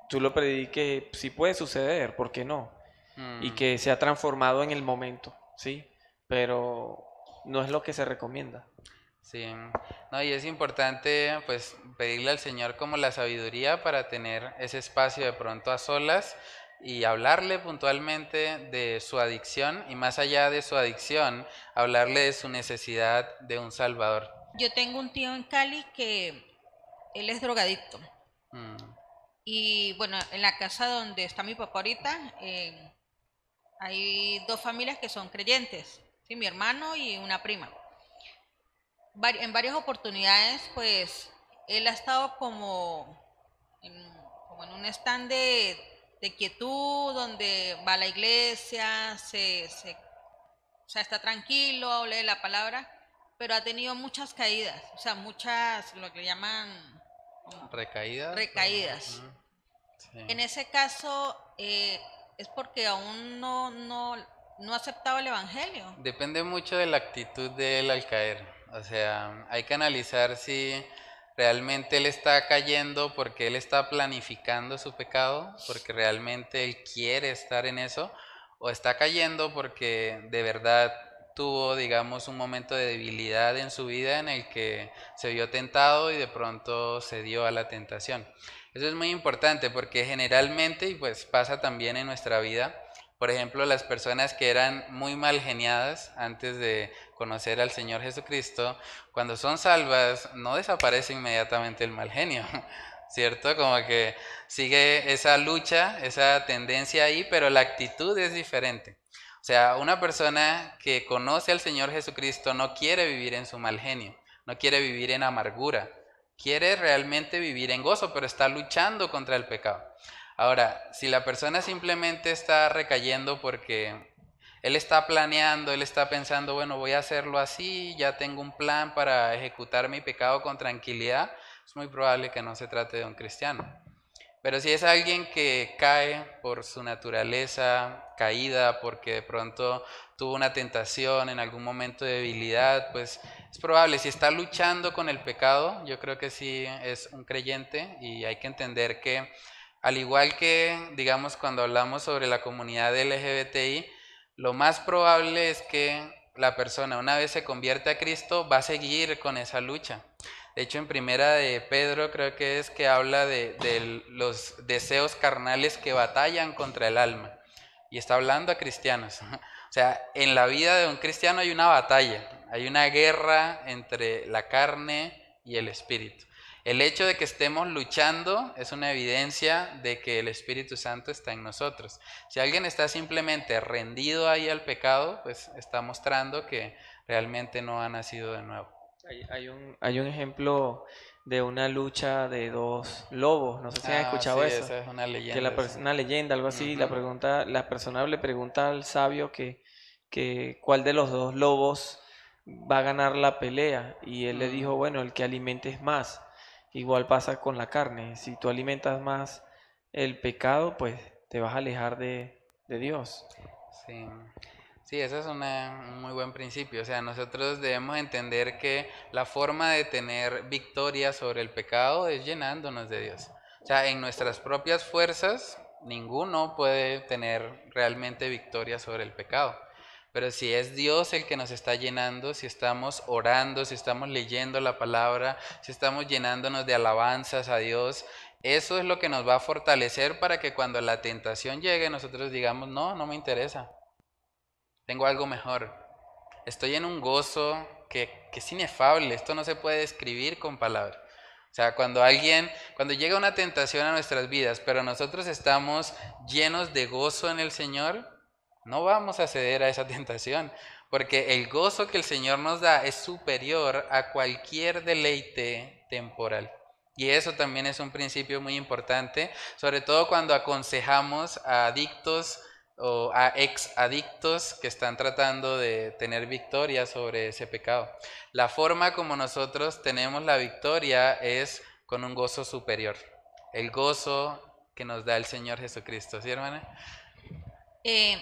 tú lo prediques, sí puede suceder, ¿por qué no? Y mm. que sea transformado en el momento, ¿sí? Pero no es lo que se recomienda. Sí, no, y es importante pues pedirle al Señor como la sabiduría para tener ese espacio de pronto a solas y hablarle puntualmente de su adicción y más allá de su adicción, hablarle de su necesidad de un Salvador. Yo tengo un tío en Cali que él es drogadicto. Mm, Y bueno, en la casa donde está mi papá ahorita, eh, hay dos familias que son creyentes, ¿sí? mi hermano y una prima. En varias oportunidades, pues, él ha estado como en, como en un stand de, de quietud, donde va a la iglesia, se, se- o sea, está tranquilo, lee la palabra, pero ha tenido muchas caídas, o sea, muchas, lo que llaman... como- Recaídas. Recaídas. Sí. en ese caso, eh, es porque aún no, no, no ha aceptado el Evangelio. Depende mucho de la actitud de él al caer. O sea, hay que analizar si realmente él está cayendo porque él está planificando su pecado, porque realmente él quiere estar en eso, o está cayendo porque de verdad tuvo, digamos, un momento de debilidad en su vida en el que se vio tentado y de pronto se dio a la tentación. Eso es muy importante porque generalmente, y pues pasa también en nuestra vida, por ejemplo, las personas que eran muy mal geniadas antes de conocer al Señor Jesucristo, cuando son salvas, no desaparece inmediatamente el mal genio, ¿cierto? Como que sigue esa lucha, esa tendencia ahí, pero la actitud es diferente. O sea, una persona que conoce al Señor Jesucristo no quiere vivir en su mal genio, no quiere vivir en amargura, quiere realmente vivir en gozo, pero está luchando contra el pecado. Ahora, si la persona simplemente está recayendo porque él está planeando, él está pensando, bueno, voy a hacerlo así, ya tengo un plan para ejecutar mi pecado con tranquilidad, es muy probable que no se trate de un cristiano. Pero si es alguien que cae por su naturaleza caída, porque de pronto tuvo una tentación en algún momento de debilidad, pues es probable, si está luchando con el pecado, yo creo que sí es un creyente y hay que entender que al igual que, digamos, cuando hablamos sobre la comunidad LGBTI, lo más probable es que la persona, una vez se convierte a Cristo, va a seguir con esa lucha. De hecho, en primera de Pedro creo que es que habla de, de los deseos carnales que batallan contra el alma. Y está hablando a cristianos. O sea, en la vida de un cristiano hay una batalla, hay una guerra entre la carne y el espíritu. El hecho de que estemos luchando es una evidencia de que el Espíritu Santo está en nosotros. Si alguien está simplemente rendido ahí al pecado, pues está mostrando que realmente no ha nacido de nuevo. Hay, hay un, hay un ejemplo de una lucha de dos lobos, no sé si han Ah, escuchado sí, eso. esa es una leyenda. que la sí. una leyenda, algo así, la pregunta, la persona le pregunta al sabio que, que cuál de los dos lobos va a ganar la pelea y él le Mm. dijo, bueno, el que alimentes más. Igual pasa con la carne, si tú alimentas más el pecado, pues te vas a alejar de, de Dios. Sí. Sí, ese es una- un muy buen principio. O sea, nosotros debemos entender que la forma de tener victoria sobre el pecado es llenándonos de Dios. O sea, en nuestras propias fuerzas, ninguno puede tener realmente victoria sobre el pecado. Pero si es Dios el que nos está llenando, si estamos orando, si estamos leyendo la palabra, si estamos llenándonos de alabanzas a Dios, eso es lo que nos va a fortalecer para que cuando la tentación llegue nosotros digamos, no, no me interesa. Tengo algo mejor. Estoy en un gozo que, que es inefable. Esto no se puede describir con palabras. O sea, cuando alguien, cuando llega una tentación a nuestras vidas, pero nosotros estamos llenos de gozo en el Señor, no vamos a ceder a esa tentación, porque el gozo que el Señor nos da es superior a cualquier deleite temporal. Y eso también es un principio muy importante, sobre todo cuando aconsejamos a adictos o a ex adictos que están tratando de tener victoria sobre ese pecado. La forma como nosotros tenemos la victoria es con un gozo superior, el gozo que nos da el Señor Jesucristo, ¿sí hermana? Eh,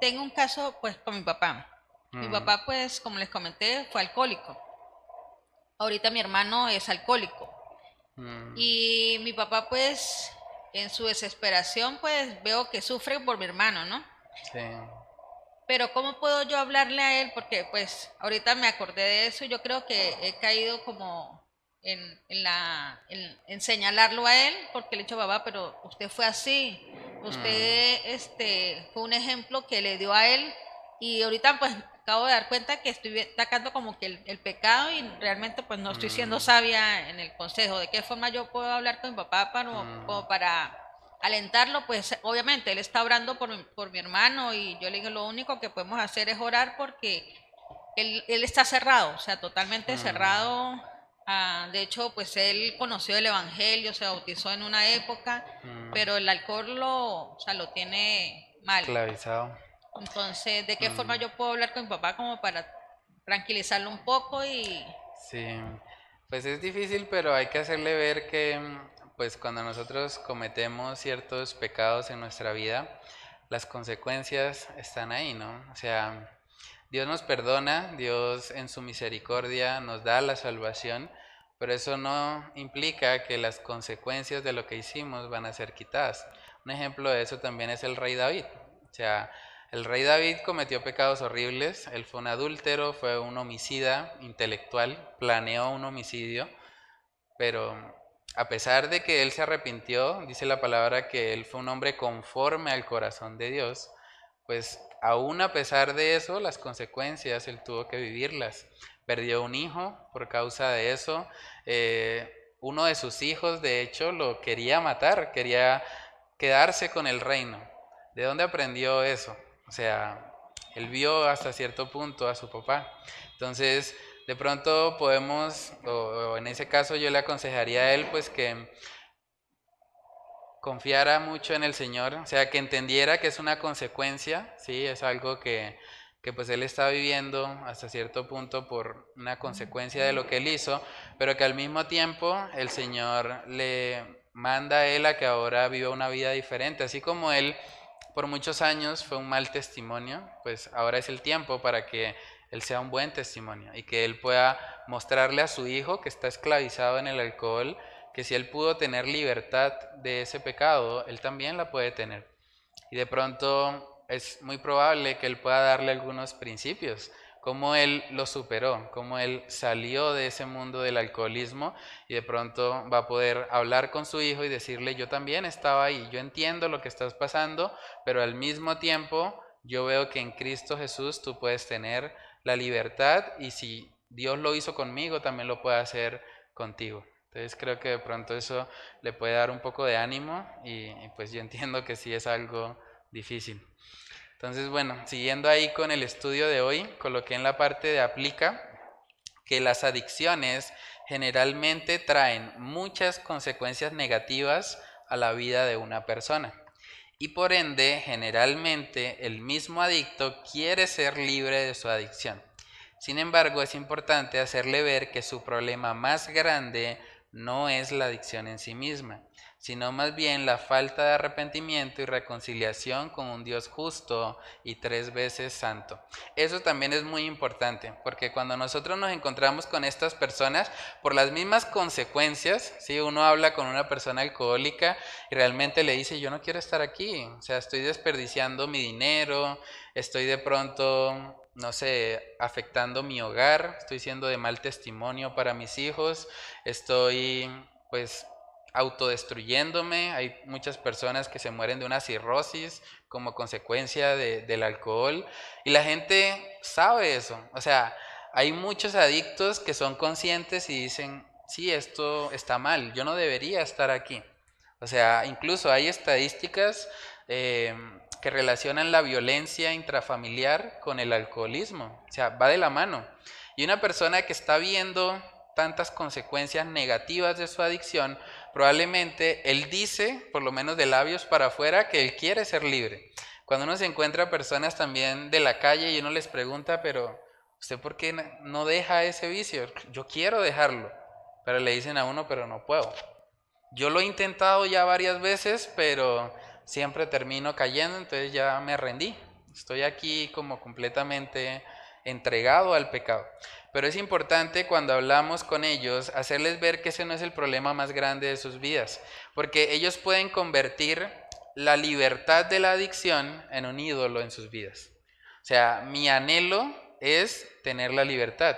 tengo un caso pues con mi papá. Mi Mm. papá pues como les comenté fue alcohólico. Ahorita mi hermano es alcohólico. Mm, Y mi papá pues en su desesperación pues veo que sufre por mi hermano, ¿no? sí. Pero ¿cómo puedo yo hablarle a él? Porque pues ahorita me acordé de eso y yo creo que he caído como en, en la, en, en señalarlo a él porque le he dicho, papá, pero usted fue así, usted este, fue un ejemplo que le dio a él y ahorita pues acabo de dar cuenta que estoy atacando como que el, el pecado y realmente pues no estoy siendo Mm. sabia en el consejo. ¿De qué forma yo puedo hablar con mi papá para, Mm. como para alentarlo, pues obviamente él está orando por, mi- por mi hermano y yo le digo lo único que podemos hacer es orar porque él, él está cerrado, o sea, totalmente Mm. cerrado. Ah, de hecho, pues él conoció el Evangelio, se bautizó en una época, Mm, pero el alcohol lo, o sea, lo tiene mal. esclavizado. Entonces, ¿de qué Mm. forma yo puedo hablar con mi papá como para tranquilizarlo un poco y... Sí, pues es difícil, pero hay que hacerle ver que pues cuando nosotros cometemos ciertos pecados en nuestra vida, las consecuencias están ahí, ¿no? O sea, Dios nos perdona, Dios en su misericordia nos da la salvación, pero eso no implica que las consecuencias de lo que hicimos van a ser quitadas. Un ejemplo de eso también es el rey David. O sea, el rey David cometió pecados horribles, él fue un adúltero, fue un homicida intelectual, planeó un homicidio, pero a pesar de que él se arrepintió, dice la palabra que él fue un hombre conforme al corazón de Dios, pues aún a pesar de eso, las consecuencias él tuvo que vivirlas. Perdió un hijo por causa de eso, eh, uno de sus hijos de hecho lo quería matar, quería quedarse con el reino. ¿De dónde aprendió eso? O sea, él vio hasta cierto punto a su papá. Entonces, de pronto podemos, o, o en ese caso yo le aconsejaría a él pues que confiara mucho en el Señor, o sea, que entendiera que es una consecuencia, sí, es algo que, que pues él está viviendo hasta cierto punto por una consecuencia de lo que él hizo, pero que al mismo tiempo el Señor le manda a él a que ahora viva una vida diferente, así como él por muchos años fue un mal testimonio, pues ahora es el tiempo para que él sea un buen testimonio y que él pueda mostrarle a su hijo que está esclavizado en el alcohol, que si él pudo tener libertad de ese pecado, él también la puede tener. Y de pronto es muy probable que él pueda darle algunos principios, cómo él lo superó, cómo él salió de ese mundo del alcoholismo y de pronto va a poder hablar con su hijo y decirle, yo también estaba ahí, yo entiendo lo que estás pasando, pero al mismo tiempo yo veo que en Cristo Jesús tú puedes tener la libertad y si Dios lo hizo conmigo, también lo puede hacer contigo. Entonces creo que de pronto eso le puede dar un poco de ánimo y, pues yo entiendo que sí es algo difícil. Entonces, bueno, siguiendo ahí con el estudio de hoy, coloqué en la parte de aplica que las adicciones generalmente traen muchas consecuencias negativas a la vida de una persona. Y por ende, generalmente el mismo adicto quiere ser libre de su adicción. Sin embargo, es importante hacerle ver que su problema más grande no es la adicción en sí misma, sino más bien la falta de arrepentimiento y reconciliación con un Dios justo y tres veces santo. Eso también es muy importante, porque cuando nosotros nos encontramos con estas personas, por las mismas consecuencias, si uno habla con una persona alcohólica y realmente le dice, yo no quiero estar aquí, o sea, estoy desperdiciando mi dinero, estoy de pronto no sé, afectando mi hogar, estoy siendo de mal testimonio para mis hijos, estoy pues autodestruyéndome, hay muchas personas que se mueren de una cirrosis como consecuencia del alcohol. Y la gente sabe eso, o sea, hay muchos adictos que son conscientes y dicen, sí, esto está mal, yo no debería estar aquí. O sea, incluso hay estadísticas eh, que relacionan la violencia intrafamiliar con el alcoholismo, o sea, va de la mano. Y una persona que está viendo tantas consecuencias negativas de su adicción, probablemente él dice, por lo menos de labios para afuera, que él quiere ser libre. Cuando uno se encuentra personas también de la calle y uno les pregunta, pero ¿usted por qué no deja ese vicio? Yo quiero dejarlo, pero le dicen a uno, pero no puedo. Yo lo he intentado ya varias veces, pero siempre termino cayendo, entonces ya me rendí. Estoy aquí como completamente entregado al pecado. Pero es importante cuando hablamos con ellos hacerles ver que ese no es el problema más grande de sus vidas, porque ellos pueden convertir la libertad de la adicción en un ídolo en sus vidas. O sea, mi anhelo es tener la libertad.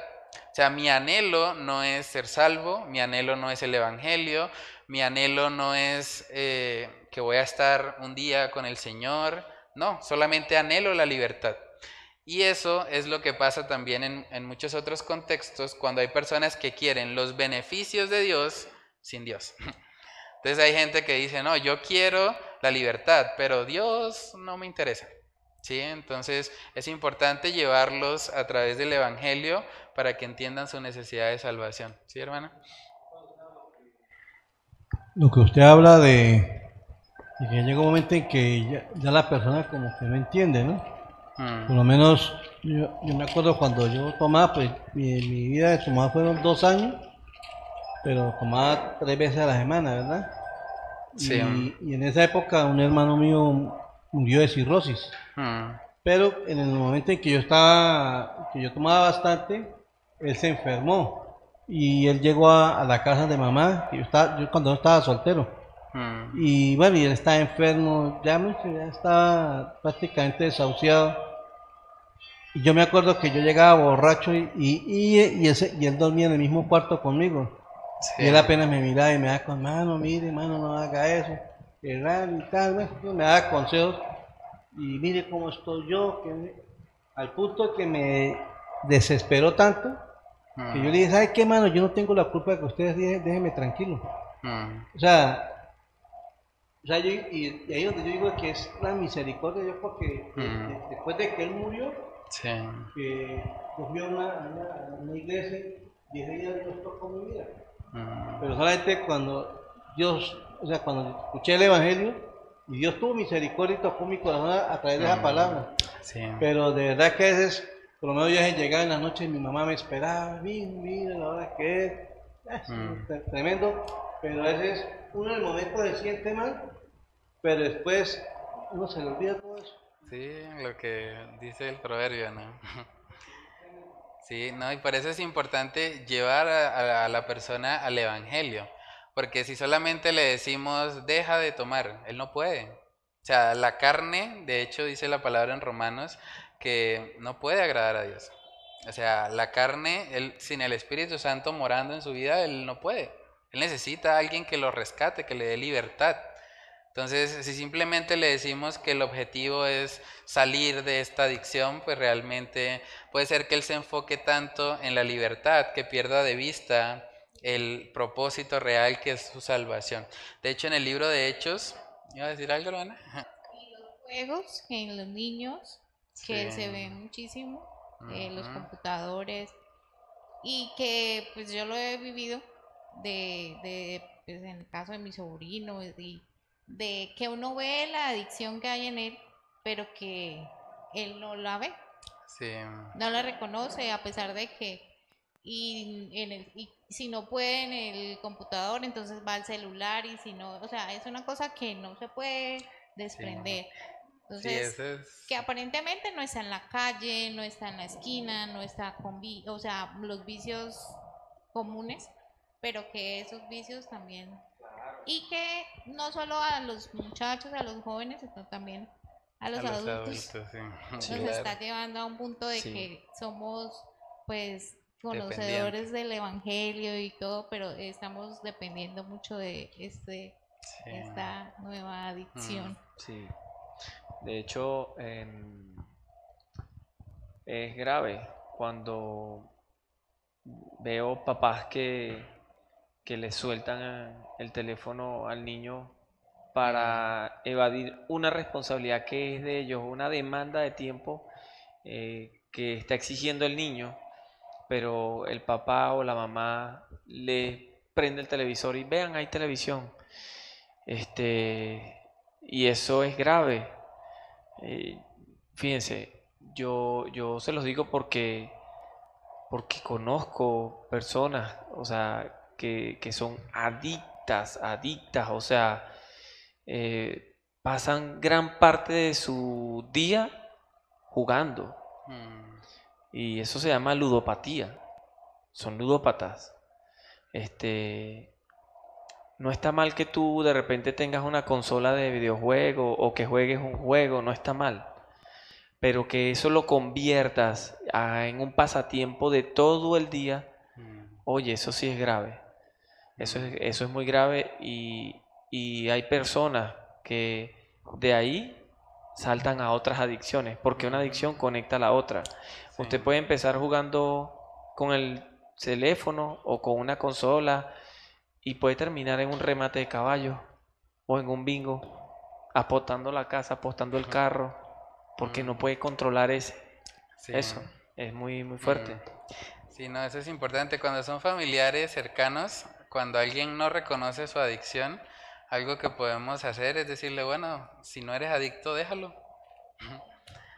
O sea, mi anhelo no es ser salvo, mi anhelo no es el Evangelio, mi anhelo no es eh, que voy a estar un día con el Señor, no, solamente anhelo la libertad. Y eso es lo que pasa también en, muchos otros contextos cuando hay personas que quieren los beneficios de Dios sin Dios. Entonces hay gente que dice, no, yo quiero la libertad, pero Dios no me interesa. ¿Sí? Entonces es importante llevarlos a través del Evangelio para que entiendan su necesidad de salvación. ¿Sí, hermana? Lo que usted habla de, que llega un momento en que ya la persona como que no entiende, ¿no? Mm. Por lo menos yo, me acuerdo cuando yo tomaba, pues mi, vida de tomar fueron dos años, pero tomaba tres veces a la semana, ¿verdad? Sí. Y, en esa época un hermano mío murió de cirrosis. Mm. Pero en el momento en que yo estaba, que yo tomaba bastante, él se enfermó y él llegó a, la casa de mamá, yo, estaba, yo cuando no estaba soltero. Mm. Y bueno, y él estaba enfermo, ya, ya estaba prácticamente desahuciado. Y yo me acuerdo que yo llegaba borracho y, y, y, ese, y él dormía en el mismo cuarto conmigo. Y él apenas me miraba y me daba con mano, mire, mano, no haga eso. y tal, me daba consejos. Y mire cómo estoy yo, que al punto que me desesperó tanto, que yo le dije, ¿sabe qué, mano? Yo no tengo la culpa de que ustedes déjenme tranquilo. O sea, o sea, y, ahí donde yo digo que es la misericordia de Dios, porque mm. después de que él murió, que cogió una, una, iglesia y ese día Dios tocó mi vida. Mm. Pero solamente cuando Dios, o sea, cuando escuché el Evangelio, y Dios tuvo misericordia y tocó mi corazón a, través de esa mm. palabra. Pero de verdad que a veces, por lo menos yo llegaba en la noche y mi mamá me esperaba, mira, mira, la hora que es, es tremendo, pero a veces uno en el momento se siente mal, pero después uno se le olvida todo eso. Sí, lo que dice el proverbio, ¿no? Sí, no, y por eso es importante llevar a, la persona al Evangelio, porque si solamente le decimos, deja de tomar, él no puede. O sea, la carne, de hecho dice la palabra en Romanos, que no puede agradar a Dios. O sea, la carne, él, sin el Espíritu Santo morando en su vida, él no puede. Él necesita a alguien que lo rescate, que le dé libertad. Entonces, si simplemente le decimos que el objetivo es salir de esta adicción, pues realmente puede ser que él se enfoque tanto en la libertad que pierda de vista el propósito real que es su salvación. De hecho, en el libro de Hechos, ¿iba a decir algo, Ana? En los juegos, en los niños, que se ven muchísimo, en los computadores, y que pues yo lo he vivido de, de pues, en el caso de mi sobrino y de que uno ve la adicción que hay en él, pero que él no la ve. No la reconoce a pesar de que y, en el, y si no puede en el computador, entonces va al celular y si no, o sea, es una cosa que no se puede desprender. Entonces, que aparentemente no está en la calle, no está en la esquina, no está con, o sea, los vicios comunes, pero que esos vicios también y que no solo a los muchachos, a los jóvenes, sino también a los, adultos, nos está llevando a un punto de que somos pues conocedores del evangelio y todo, pero estamos dependiendo mucho de este esta nueva adicción. Sí. De hecho, es grave cuando veo papás que, que le sueltan el teléfono al niño para evadir una responsabilidad que es de ellos, una demanda de tiempo eh, que está exigiendo el niño, pero el papá o la mamá le prende el televisor y vean, hay televisión. Este, y eso es grave. Eh, fíjense, yo, yo se los digo porque, porque conozco personas, o sea, que, que son adictas, adictas, o sea, eh, pasan gran parte de su día jugando. Mm. Y eso se llama ludopatía. Son ludópatas. Este, no está mal que tú de repente tengas una consola de videojuego o que juegues un juego, no está mal. Pero que eso lo conviertas en un pasatiempo de todo el día, mm. oye, eso sí es grave. Eso es, eso es muy grave y, y hay personas que de ahí saltan a otras adicciones, porque una adicción conecta a la otra. Usted puede empezar jugando con el teléfono o con una consola y puede terminar en un remate de caballo o en un bingo, apostando la casa, apostando el carro, porque no puede controlar ese. Eso es muy, muy fuerte. Sí, no, eso es importante. Cuando son familiares cercanos, cuando alguien no reconoce su adicción, algo que podemos hacer es decirle, bueno, si no eres adicto, déjalo.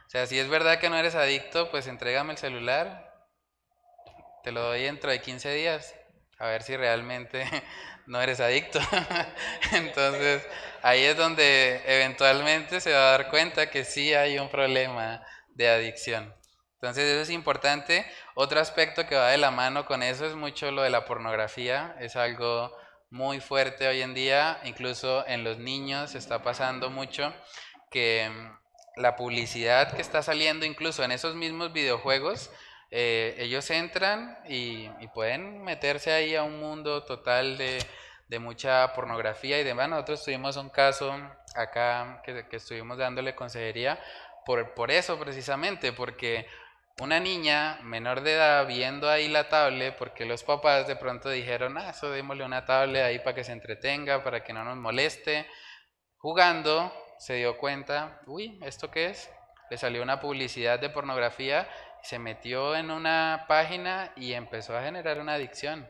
O sea, si es verdad que no eres adicto, pues entrégame el celular, te lo doy dentro de 15 días, a ver si realmente no eres adicto. Entonces, ahí es donde eventualmente se va a dar cuenta que sí hay un problema de adicción. Entonces, eso es importante. Otro aspecto que va de la mano con eso es mucho lo de la pornografía. Es algo muy fuerte hoy en día, incluso en los niños está pasando mucho que mm, la publicidad que está saliendo incluso en esos mismos videojuegos, eh, ellos entran y, pueden meterse ahí a un mundo total de, mucha pornografía y demás. Nosotros tuvimos un caso acá que, que estuvimos dándole consejería por, por eso precisamente, porque una niña menor de edad viendo ahí la tablet, porque los papás de pronto dijeron, ah, eso démosle una tablet ahí para que se entretenga, para que no nos moleste. Jugando, se dio cuenta, uy, ¿esto qué es? Le salió una publicidad de pornografía, se metió en una página y empezó a generar una adicción.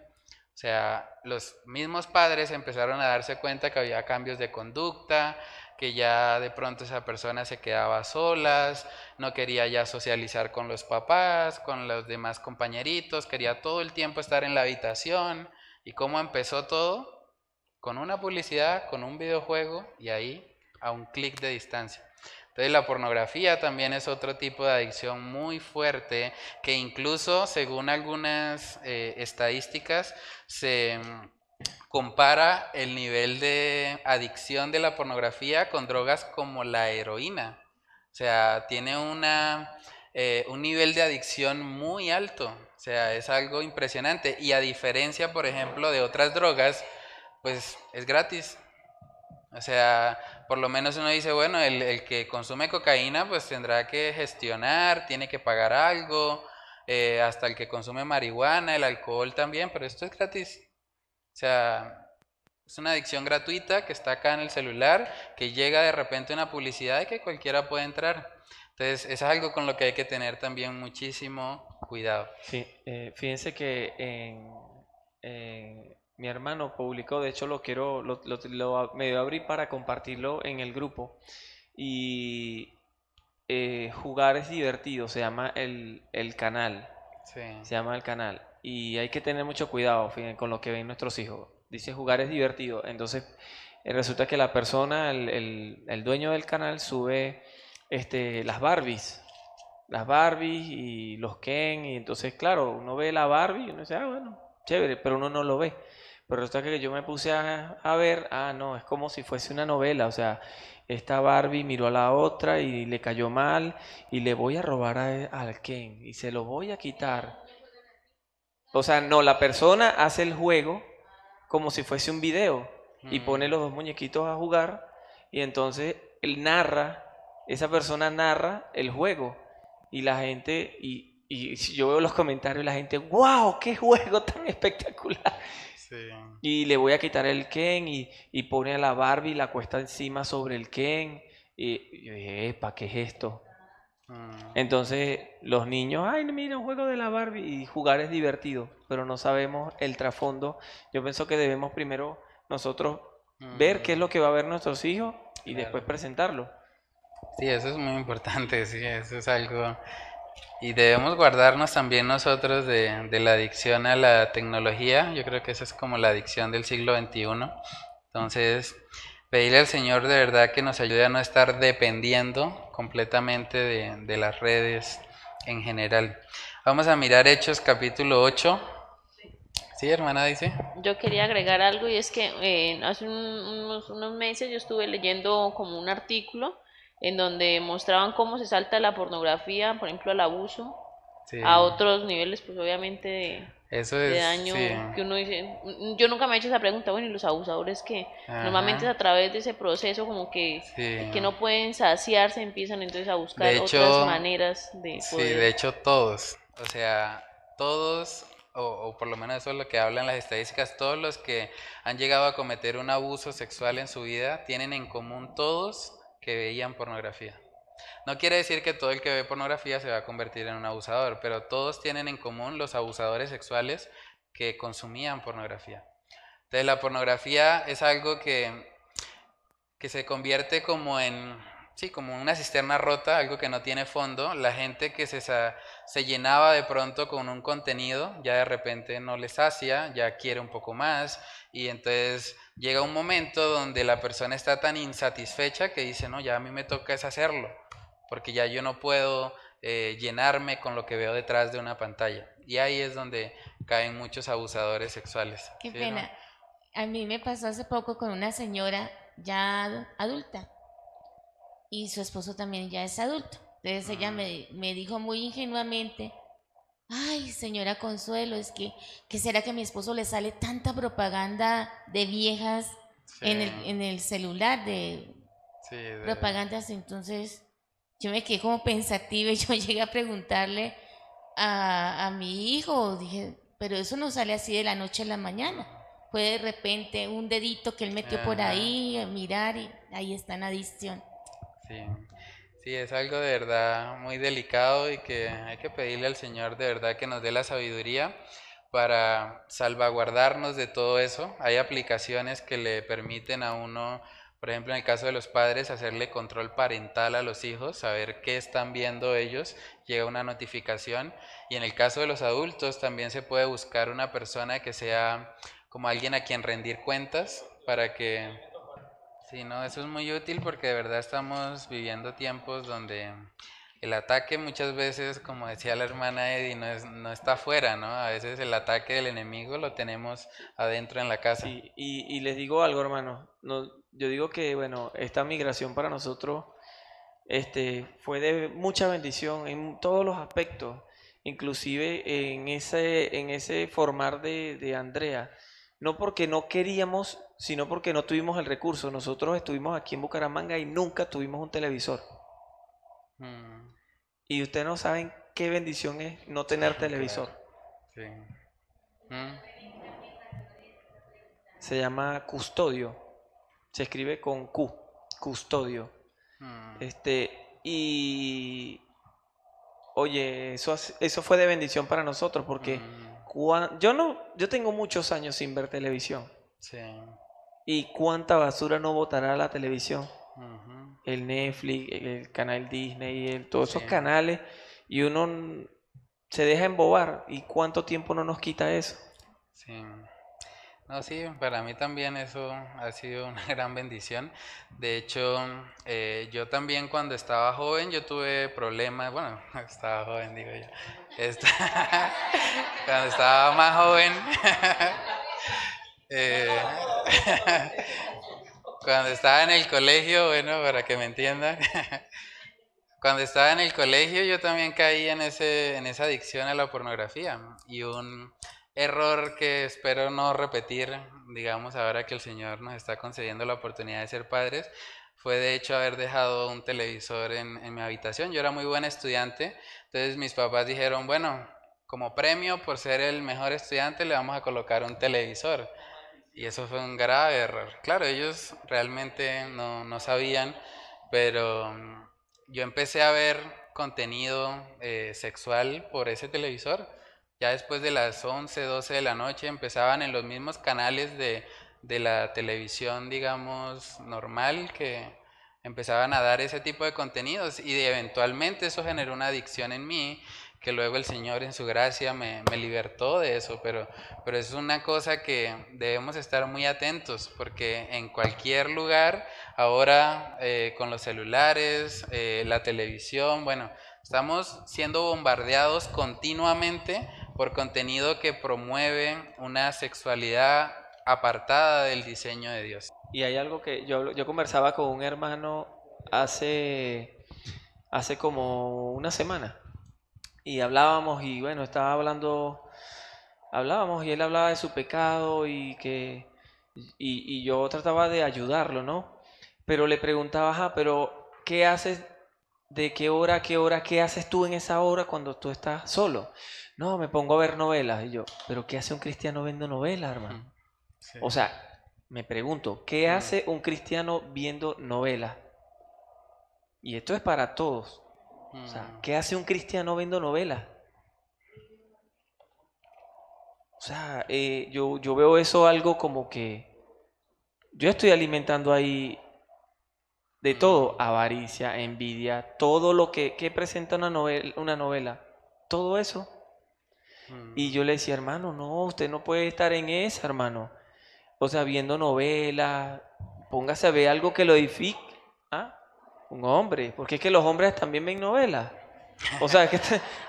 O sea, los mismos padres empezaron a darse cuenta que había cambios de conducta, que ya de pronto esa persona se quedaba solas, no quería ya socializar con los papás, con los demás compañeritos, quería todo el tiempo estar en la habitación. ¿Y cómo empezó todo? Con una publicidad, con un videojuego y ahí a un clic de distancia. Entonces la pornografía también es otro tipo de adicción muy fuerte que incluso según algunas eh, estadísticas se compara el nivel de adicción de la pornografía con drogas como la heroína. O sea, tiene una, eh, un nivel de adicción muy alto. O sea, es algo impresionante. Y a diferencia, por ejemplo, de otras drogas, pues es gratis. O sea, por lo menos uno dice, bueno, el, el que consume cocaína pues tendrá que gestionar, tiene que pagar algo, eh, hasta el que consume marihuana, el alcohol también, pero esto es gratis. O sea, es una adicción gratuita que está acá en el celular, que llega de repente una publicidad de que cualquiera puede entrar. Entonces, es algo con lo que hay que tener también muchísimo cuidado. Sí, eh, fíjense que en, mi hermano publicó, de hecho lo quiero, lo, lo, medio abrí para compartirlo en el grupo. Y eh, jugar es divertido, se llama el, el canal. Sí. Se llama el canal y hay que tener mucho cuidado con lo que ven nuestros hijos. Dice jugar es divertido. Entonces, eh, resulta que la persona, el, el, dueño del canal, sube este, las Barbies. Las Barbies y los Ken. Y entonces, claro, uno ve la Barbie y uno dice, ah, bueno, chévere, pero uno no lo ve. Pero resulta que yo me puse a, a ver, ah, no, es como si fuese una novela. O sea, esta Barbie miró a la otra y le cayó mal y le voy a robar al Ken y se lo voy a quitar. O sea, no, la persona hace el juego como si fuese un video y pone los dos muñequitos a jugar y entonces él narra, esa persona narra el juego y la gente, y, y yo veo los comentarios, la gente, wow, qué juego tan espectacular. Y le voy a quitar el Ken y, y pone a la Barbie, la cuesta encima sobre el Ken. Y yo dije, ¿qué es esto? Mm. Entonces los niños, ay, mira, un juego de la Barbie y jugar es divertido, pero no sabemos el trasfondo. Yo pienso que debemos primero nosotros ver qué es lo que va a ver nuestros hijos y después presentarlo. Sí, eso es muy importante, sí, eso es algo... Y debemos guardarnos también nosotros de, de la adicción a la tecnología. Yo creo que esa es como la adicción del siglo XXI. Entonces, pedirle al Señor de verdad que nos ayude a no estar dependiendo completamente de, las redes en general. Vamos a mirar Hechos capítulo 8. Sí, hermana, dice. Yo quería agregar algo y es que eh, hace unos, unos meses yo estuve leyendo como un artículo en donde mostraban cómo se salta la pornografía, por ejemplo, el abuso, a otros niveles, pues obviamente de, eso es, daño que uno dice, yo nunca me he hecho esa pregunta, bueno, y los abusadores que normalmente es a través de ese proceso como que, que no pueden saciarse, empiezan entonces a buscar otras maneras de poder. Sí, de hecho todos, o sea, todos, o, o, por lo menos eso es lo que hablan las estadísticas, todos los que han llegado a cometer un abuso sexual en su vida tienen en común todos que veían pornografía. No quiere decir que todo el que ve pornografía se va a convertir en un abusador, pero todos tienen en común los abusadores sexuales que consumían pornografía. Entonces la pornografía es algo que, que se convierte como en, sí, como una cisterna rota, algo que no tiene fondo. La gente que se, se llenaba de pronto con un contenido, ya de repente no les sacia, ya quiere un poco más, y entonces llega un momento donde la persona está tan insatisfecha que dice, no, ya a mí me toca es hacerlo porque ya yo no puedo eh, llenarme con lo que veo detrás de una pantalla. Y ahí es donde caen muchos abusadores sexuales. Qué pena. A mí me pasó hace poco con una señora ya adulta y su esposo también ya es adulto. Entonces ella mm. me, me, dijo muy ingenuamente, ay señora Consuelo, es que, ¿qué será que a mi esposo le sale tanta propaganda de viejas en, el, en el celular de, de propagandas? Entonces yo me quedé como pensativa y yo llegué a preguntarle a, a mi hijo, dije, pero eso no sale así de la noche a la mañana. Fue de repente un dedito que él metió por ahí a mirar y ahí está en adicción. Sí. Sí, es algo de verdad muy delicado y que hay que pedirle al Señor de verdad que nos dé la sabiduría para salvaguardarnos de todo eso. Hay aplicaciones que le permiten a uno por ejemplo, en el caso de los padres, hacerle control parental a los hijos, saber qué están viendo ellos, llega una notificación. Y en el caso de los adultos, también se puede buscar una persona que sea como alguien a quien rendir cuentas para que... Sí, no, eso es muy útil porque de verdad estamos viviendo tiempos donde el ataque muchas veces, como decía la hermana Eddie, no, es, no está afuera, ¿no? A veces el ataque del enemigo lo tenemos adentro en la casa. y, y, les digo algo, hermano. No, yo digo que, bueno, esta migración para nosotros este, fue de mucha bendición en todos los aspectos, inclusive en ese, en ese formar de, de Andrea. No porque no queríamos, sino porque no tuvimos el recurso. Nosotros estuvimos aquí en Bucaramanga y nunca tuvimos un televisor. Mm. Y ustedes no saben qué bendición es no tener televisor. Sí. Mm. Se llama custodio. Se escribe con Q, custodio. Mm. Este, y oye, eso, eso fue de bendición para nosotros porque mm. yo no, yo tengo muchos años sin ver televisión. Sí. ¿Y cuánta basura no botará la televisión? El Netflix, el canal Disney, todos esos canales. Y uno se deja embobar. ¿Y cuánto tiempo no nos quita eso? Sí. No, sí, para mí también eso ha sido una gran bendición. De hecho, eh, yo también cuando estaba joven, yo tuve problemas, bueno, estaba joven, digo yo. cuando estaba más joven, eh, cuando estaba en el colegio, bueno, para que me entiendan, cuando estaba en el colegio yo también caí en, ese, en esa adicción a la pornografía y un error que espero no repetir, digamos, ahora que el Señor nos está concediendo la oportunidad de ser padres, fue de hecho haber dejado un televisor en, mi habitación. Yo era muy buen estudiante, entonces mis papás dijeron, bueno, como premio por ser el mejor estudiante le vamos a colocar un televisor. Y eso fue un grave error. Claro, ellos realmente no, no sabían, pero mm, yo empecé a ver contenido eh, sexual por ese televisor ya después de las 11, 12 de la noche empezaban en los mismos canales de, de la televisión, digamos, normal, que empezaban a dar ese tipo de contenidos. Y eventualmente eso generó una adicción en mí que luego el Señor en su gracia me, me, libertó de eso, pero, pero es una cosa que debemos estar muy atentos, porque en cualquier lugar, ahora eh, con los celulares, eh, la televisión, bueno, estamos siendo bombardeados continuamente por contenido que promueve una sexualidad apartada del diseño de Dios. Y hay algo que yo, yo conversaba con un hermano hace, hace como una semana y hablábamos y bueno, estaba hablando, hablábamos y él hablaba de su pecado y que, y, y yo trataba de ayudarlo, ¿no? Pero le preguntaba, ajá, pero ¿qué haces? ¿De qué hora, qué hora, qué haces tú en esa hora cuando tú estás solo? No, me pongo a ver novelas. Y yo, ¿pero qué hace un cristiano viendo novelas, hermano? O sea, me pregunto, ¿qué hace un cristiano viendo novelas? Y esto es para todos. O sea, mm. ¿qué hace un cristiano viendo novelas? O sea, eh, yo, yo veo eso algo como que yo estoy alimentando ahí de todo, mm. avaricia, envidia, todo lo que, que presenta una novela, una novela, todo eso y yo le decía, hermano, no, usted no puede estar en esa, hermano. O sea, viendo novelas, póngase a ver algo que lo edifique. ¿Ah? Un hombre, porque es que los hombres también ven novelas. O sea, que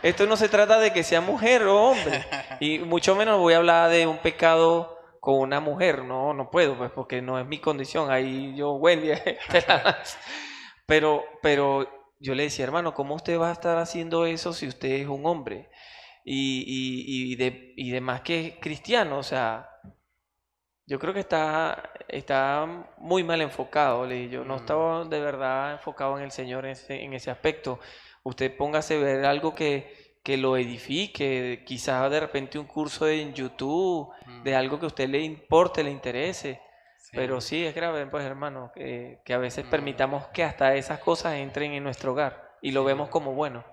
esto no se trata de que sea mujer o hombre. Y mucho menos voy a hablar de un pecado con una mujer. No, no puedo, pues, porque no es mi condición. Ahí yo, Wendy, pero, pero yo le decía, hermano, ¿cómo usted va a estar haciendo eso si usted es un hombre? Y, y, y, de, y demás que cristiano, o sea, yo creo que está, está muy mal enfocado, yo no mm. estaba de verdad enfocado en el Señor en ese, en ese aspecto. Usted póngase a ver algo que, que lo edifique, quizás de repente un curso de, en YouTube, de mm. algo que a usted le importe, le interese. Pero sí es grave, pues hermano, que, que a veces mm. permitamos que hasta esas cosas entren en nuestro hogar y lo vemos como bueno.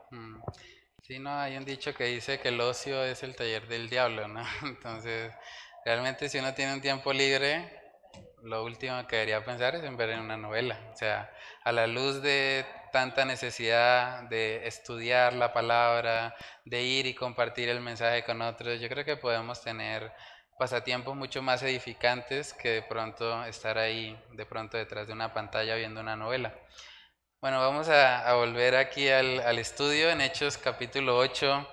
Sí, no, hay un dicho que dice que el ocio es el taller del diablo, ¿no? Entonces, realmente si uno tiene un tiempo libre, lo último que debería pensar es en ver una novela. O sea, a la luz de tanta necesidad de estudiar la palabra, de ir y compartir el mensaje con otros, yo creo que podemos tener pasatiempos mucho más edificantes que de pronto estar ahí, de pronto detrás de una pantalla viendo una novela. Bueno, vamos a, volver aquí al, estudio en Hechos capítulo 8,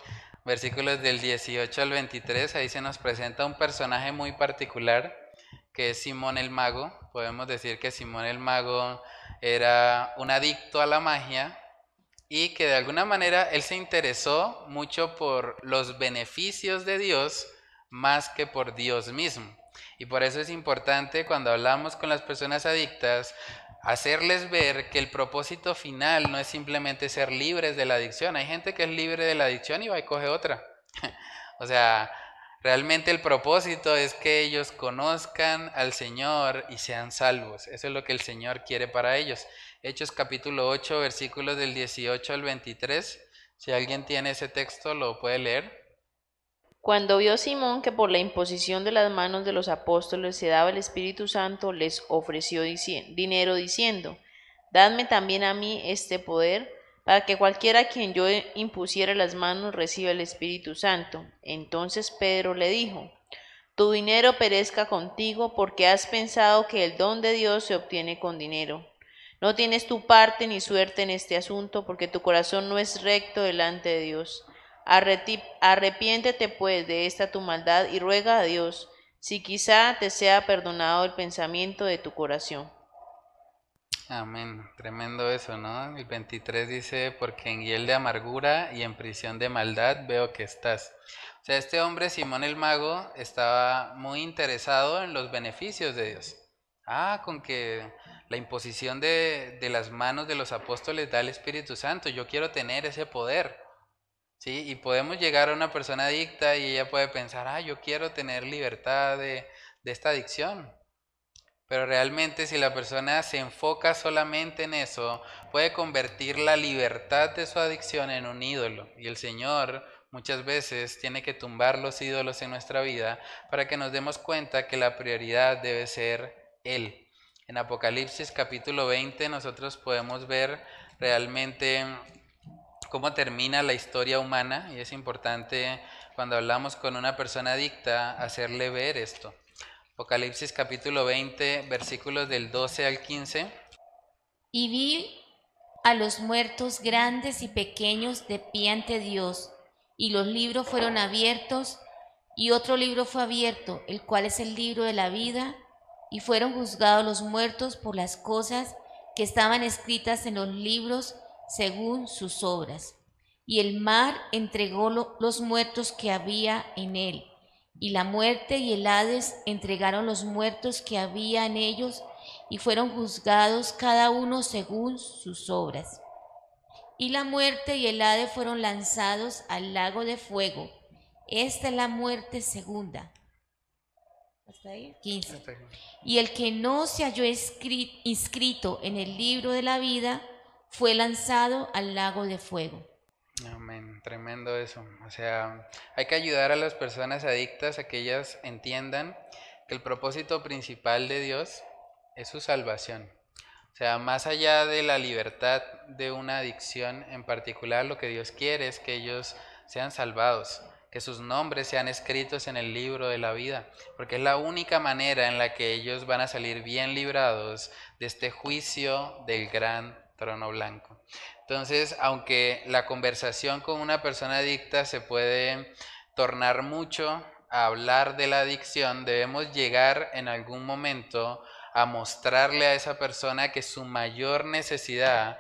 versículos del 18 al 23. Ahí se nos presenta un personaje muy particular que es Simón el Mago. Podemos decir que Simón el Mago era un adicto a la magia y que de alguna manera él se interesó mucho por los beneficios de Dios más que por Dios mismo. Y por eso es importante cuando hablamos con las personas adictas hacerles ver que el propósito final no es simplemente ser libres de la adicción. Hay gente que es libre de la adicción y va y coge otra. o sea, realmente el propósito es que ellos conozcan al Señor y sean salvos. Eso es lo que el Señor quiere para ellos. Hechos capítulo 8, versículos del 18 al 23. Si alguien tiene ese texto, lo puede leer. Cuando vio Simón que por la imposición de las manos de los apóstoles se daba el Espíritu Santo, les ofreció dinero diciendo, Dadme también a mí este poder para que cualquiera a quien yo impusiera las manos reciba el Espíritu Santo. Entonces Pedro le dijo, Tu dinero perezca contigo porque has pensado que el don de Dios se obtiene con dinero. No tienes tu parte ni suerte en este asunto porque tu corazón no es recto delante de Dios. Arrepiéntete pues de esta tu maldad y ruega a Dios si quizá te sea perdonado el pensamiento de tu corazón. Amén. Tremendo eso, ¿no? El 23 dice, porque en hiel de amargura y en prisión de maldad veo que estás. O sea, este hombre, Simón el Mago, estaba muy interesado en los beneficios de Dios. Ah, con que la imposición de, de las manos de los apóstoles da el Espíritu Santo. Yo quiero tener ese poder. ¿Sí? Y podemos llegar a una persona adicta y ella puede pensar, ah, yo quiero tener libertad de, de esta adicción. Pero realmente si la persona se enfoca solamente en eso, puede convertir la libertad de su adicción en un ídolo. Y el Señor muchas veces tiene que tumbar los ídolos en nuestra vida para que nos demos cuenta que la prioridad debe ser Él. En Apocalipsis capítulo 20 nosotros podemos ver realmente cómo termina la historia humana y es importante cuando hablamos con una persona adicta hacerle ver esto. Apocalipsis capítulo 20, versículos del 12 al 15. Y vi a los muertos grandes y pequeños de pie ante Dios, y los libros fueron abiertos, y otro libro fue abierto, el cual es el libro de la vida, y fueron juzgados los muertos por las cosas que estaban escritas en los libros según sus obras. Y el mar entregó los muertos que había en él y la muerte y el Hades entregaron los muertos que había en ellos y fueron juzgados cada uno según sus obras. Y la muerte y el Hades fueron lanzados al lago de fuego. Esta es la muerte segunda. ¿Hasta ahí? 15. Y el que no se halló inscrito en el libro de la vida fue lanzado al lago de fuego. Amén, tremendo eso. O sea, hay que ayudar a las personas adictas a que ellas entiendan que el propósito principal de Dios es su salvación. O sea, más allá de la libertad de una adicción en particular, lo que Dios quiere es que ellos sean salvados, que sus nombres sean escritos en el libro de la vida, porque es la única manera en la que ellos van a salir bien librados de este juicio del gran trono blanco. Entonces, aunque la conversación con una persona adicta se puede tornar mucho a hablar de la adicción, debemos llegar en algún momento a mostrarle a esa persona que su mayor necesidad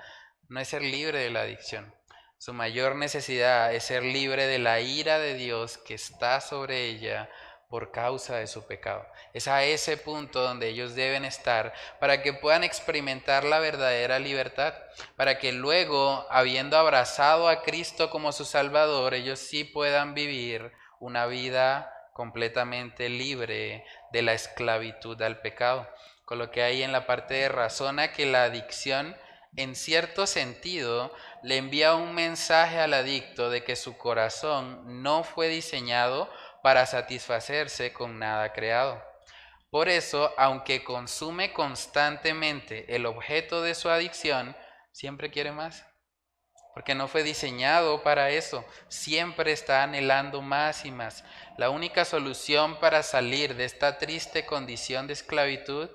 no es ser libre de la adicción. Su mayor necesidad es ser libre de la ira de Dios que está sobre ella por causa de su pecado. Es a ese punto donde ellos deben estar para que puedan experimentar la verdadera libertad, para que luego, habiendo abrazado a Cristo como su Salvador, ellos sí puedan vivir una vida completamente libre de la esclavitud al pecado. Con lo que hay en la parte de razona que la adicción en cierto sentido, le envía un mensaje al adicto de que su corazón no fue diseñado para satisfacerse con nada creado. Por eso, aunque consume constantemente el objeto de su adicción, siempre quiere más. Porque no fue diseñado para eso. Siempre está anhelando más y más. La única solución para salir de esta triste condición de esclavitud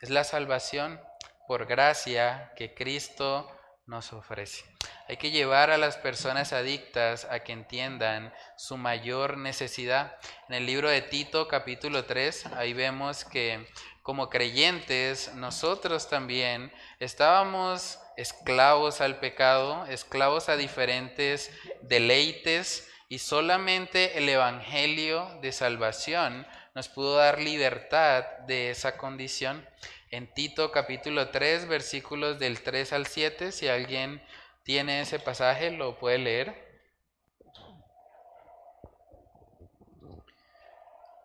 es la salvación por gracia que Cristo nos ofrece. Hay que llevar a las personas adictas a que entiendan su mayor necesidad. En el libro de Tito capítulo 3, ahí vemos que como creyentes nosotros también estábamos esclavos al pecado, esclavos a diferentes deleites y solamente el Evangelio de salvación nos pudo dar libertad de esa condición. En Tito capítulo 3, versículos del 3 al 7, si alguien tiene ese pasaje, lo puede leer.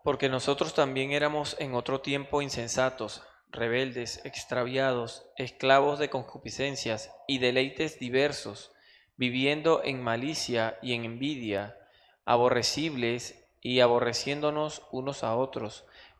Porque nosotros también éramos en otro tiempo insensatos, rebeldes, extraviados, esclavos de concupiscencias y deleites diversos, viviendo en malicia y en envidia, aborrecibles y aborreciéndonos unos a otros.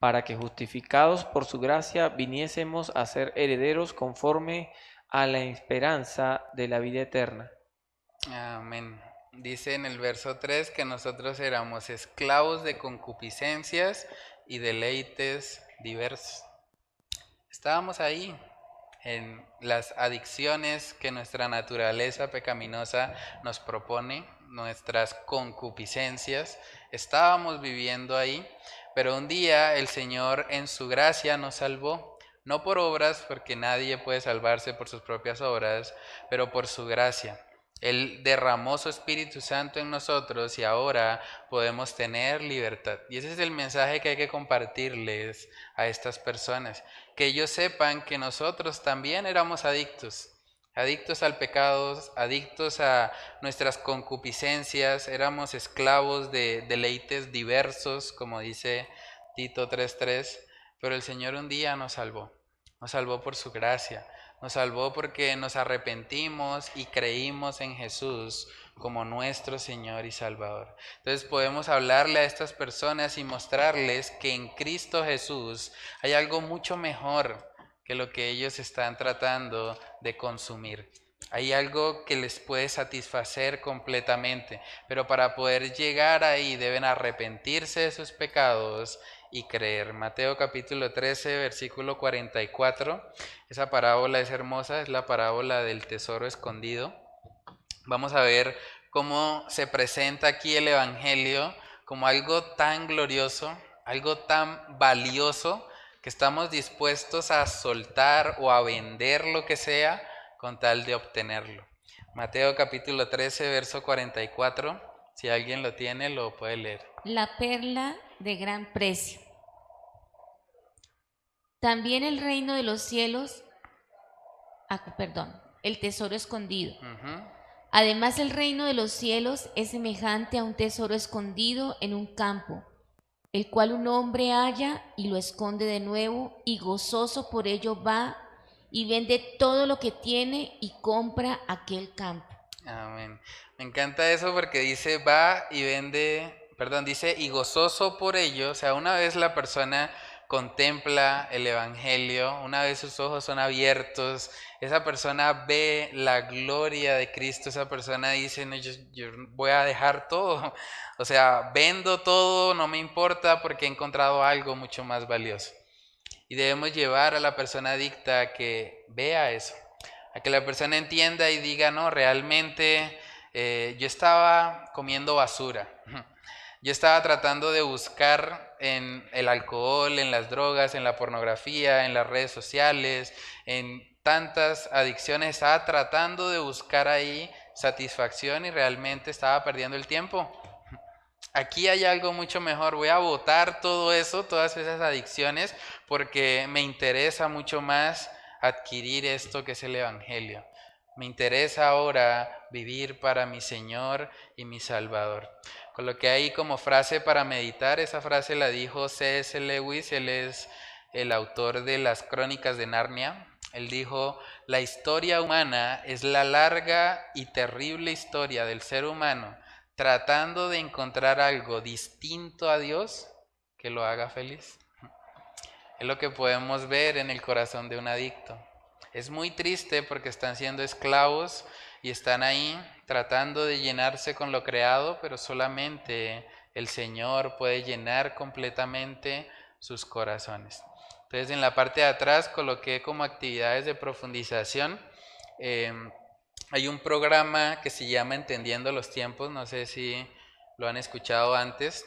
para que justificados por su gracia viniésemos a ser herederos conforme a la esperanza de la vida eterna. Amén. Dice en el verso 3 que nosotros éramos esclavos de concupiscencias y deleites diversos. Estábamos ahí en las adicciones que nuestra naturaleza pecaminosa nos propone, nuestras concupiscencias. Estábamos viviendo ahí, pero un día el Señor en su gracia nos salvó, no por obras, porque nadie puede salvarse por sus propias obras, pero por su gracia. Él derramó su Espíritu Santo en nosotros y ahora podemos tener libertad. Y ese es el mensaje que hay que compartirles a estas personas. Que ellos sepan que nosotros también éramos adictos. Adictos al pecado, adictos a nuestras concupiscencias, éramos esclavos de deleites diversos, como dice Tito 3.3, pero el Señor un día nos salvó, nos salvó por su gracia nos salvó porque nos arrepentimos y creímos en Jesús como nuestro Señor y Salvador. Entonces podemos hablarle a estas personas y mostrarles que en Cristo Jesús hay algo mucho mejor que lo que ellos están tratando de consumir. Hay algo que les puede satisfacer completamente, pero para poder llegar ahí deben arrepentirse de sus pecados y creer. Mateo capítulo 13, versículo 44. Esa parábola es hermosa, es la parábola del tesoro escondido. Vamos a ver cómo se presenta aquí el Evangelio como algo tan glorioso, algo tan valioso, que estamos dispuestos a soltar o a vender lo que sea con tal de obtenerlo. Mateo capítulo 13, verso 44. Si alguien lo tiene, lo puede leer. La perla de gran precio. También el reino de los cielos, ah, perdón, el tesoro escondido. Además el reino de los cielos es semejante a un tesoro escondido en un campo, el cual un hombre halla y lo esconde de nuevo y gozoso por ello va y vende todo lo que tiene y compra aquel campo. Amén. Me encanta eso porque dice va y vende, perdón, dice y gozoso por ello, o sea, una vez la persona contempla el Evangelio, una vez sus ojos son abiertos, esa persona ve la gloria de Cristo, esa persona dice, no, yo, voy a dejar todo, o sea, vendo todo, no me importa porque he encontrado algo mucho más valioso. Y debemos llevar a la persona adicta a que vea eso, a que la persona entienda y diga, no, realmente eh, yo estaba comiendo basura. Yo estaba tratando de buscar en el alcohol, en las drogas, en la pornografía, en las redes sociales, en tantas adicciones, estaba tratando de buscar ahí satisfacción y realmente estaba perdiendo el tiempo. Aquí hay algo mucho mejor, voy a votar todo eso, todas esas adicciones, porque me interesa mucho más adquirir esto que es el Evangelio. Me interesa ahora vivir para mi Señor y mi Salvador. Coloqué ahí como frase para meditar, esa frase la dijo C.S. Lewis, él es el autor de las Crónicas de Narnia. Él dijo, la historia humana es la larga y terrible historia del ser humano tratando de encontrar algo distinto a Dios que lo haga feliz. Es lo que podemos ver en el corazón de un adicto. Es muy triste porque están siendo esclavos y están ahí tratando de llenarse con lo creado, pero solamente el Señor puede llenar completamente sus corazones. Entonces en la parte de atrás coloqué como actividades de profundización. Em, hay un programa que se llama Entendiendo los Tiempos, no sé si lo han escuchado antes.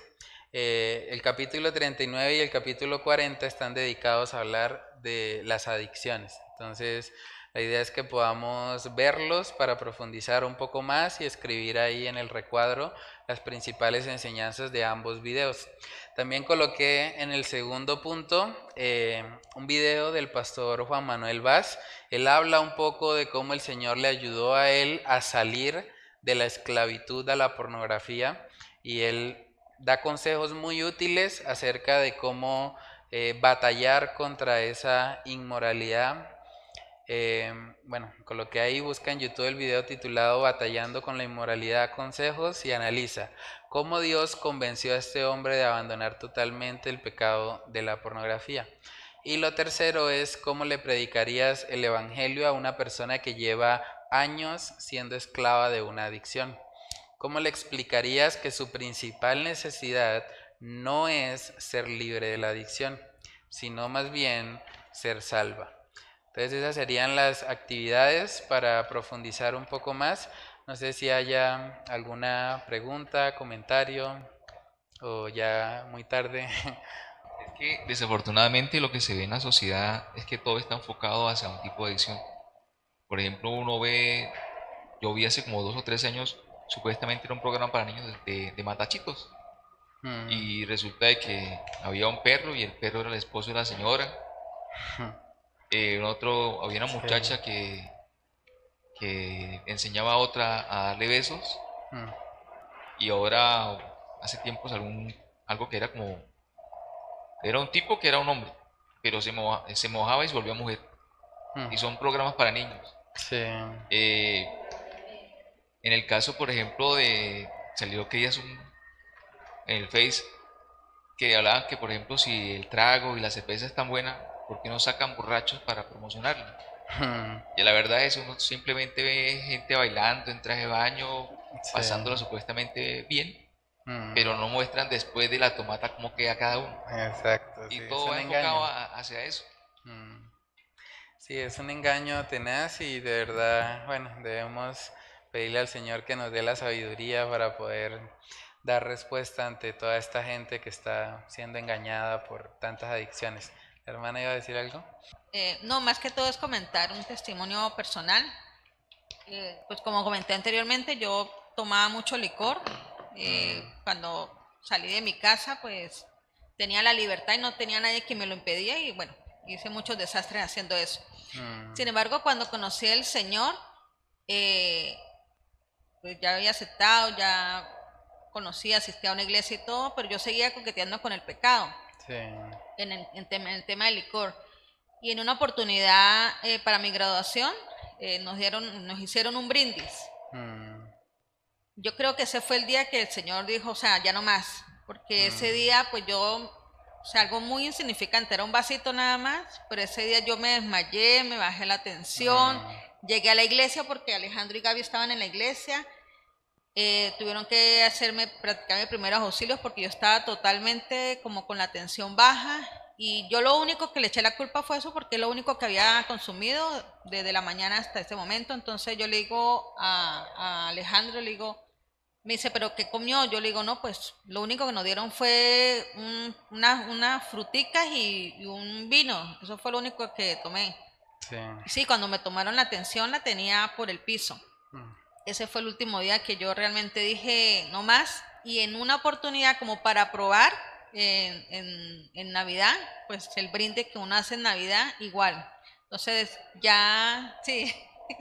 Eh, el capítulo 39 y el capítulo 40 están dedicados a hablar de las adicciones. Entonces, la idea es que podamos verlos para profundizar un poco más y escribir ahí en el recuadro las principales enseñanzas de ambos videos. También coloqué en el segundo punto eh, un video del pastor Juan Manuel Vaz. Él habla un poco de cómo el Señor le ayudó a él a salir de la esclavitud a la pornografía y él da consejos muy útiles acerca de cómo eh, batallar contra esa inmoralidad. Eh, bueno, con lo que ahí busca en YouTube el video titulado Batallando con la inmoralidad, consejos y analiza cómo Dios convenció a este hombre de abandonar totalmente el pecado de la pornografía. Y lo tercero es cómo le predicarías el Evangelio a una persona que lleva años siendo esclava de una adicción. ¿Cómo le explicarías que su principal necesidad no es ser libre de la adicción, sino más bien ser salva? Entonces esas serían las actividades para profundizar un poco más. No sé si haya alguna pregunta, comentario o ya muy tarde. Es que desafortunadamente lo que se ve en la sociedad es que todo está enfocado hacia un tipo de adicción. Por ejemplo, uno ve, yo vi hace como dos o tres años supuestamente era un programa para niños de, de matachitos. Mm. Y resulta de que había un perro y el perro era el esposo de la señora. Eh, otro, había una muchacha que, que enseñaba a otra a darle besos. Mm. Y ahora, hace tiempo, algún, algo que era como... Era un tipo que era un hombre, pero se, se mojaba y se volvía mujer. Mm. Y son programas para niños. Sí. Eh, en el caso, por ejemplo, de salió que días un, en el Face que hablaban que, por ejemplo, si el trago y la cerveza están buena, ¿por qué no sacan borrachos para promocionarlo? Hmm. Y la verdad es uno simplemente ve gente bailando en traje de baño, pasándola supuestamente bien, hmm. pero no muestran después de la tomata cómo queda cada uno. Exacto. Y todo va enfocado hacia eso. Hmm. Sí, es un engaño tenaz y de verdad, bueno, debemos pedirle al Señor que nos dé la sabiduría para poder dar respuesta ante toda esta gente que está siendo engañada por tantas adicciones. ¿La hermana iba a decir algo? Eh, no, más que todo es comentar un testimonio personal. Eh, pues como comenté anteriormente, yo tomaba mucho licor. Eh, mm. Cuando salí de mi casa, pues tenía la libertad y no tenía nadie que me lo impedía y bueno, hice muchos desastres haciendo eso. Mm. Sin embargo, cuando conocí al Señor, eh, pues ya había aceptado, ya conocía, asistía a una iglesia y todo, pero yo seguía coqueteando con el pecado. En, el, tema, del licor. Y en una oportunidad eh, para mi graduación eh, nos dieron, nos hicieron un brindis. Mm. Yo creo que ese fue el día que el Señor dijo, o sea, ya no más, porque ese mm. día pues yo, o sea, algo muy insignificante, era un vasito nada más, pero ese día yo me desmayé, me bajé la tensión, mm. llegué a la iglesia porque Alejandro y Gaby estaban en la iglesia, eh, tuvieron que hacerme practicar primeros auxilios porque yo estaba totalmente como con la tensión baja y yo lo único que le eché la culpa fue eso porque es lo único que había consumido desde la mañana hasta ese momento. Entonces yo le digo a, Alejandro, le digo, me dice, ¿pero qué comió? Yo le digo, no, pues lo único que nos dieron fue unas una fruticas y, un vino. Eso fue lo único que tomé. Sí. sí, cuando me tomaron la atención la tenía por el piso. Mm ese fue el último día que yo realmente dije no más. Y en una oportunidad como para probar en, en, Navidad, pues el brinde que uno hace en Navidad, igual. Entonces ya, sí,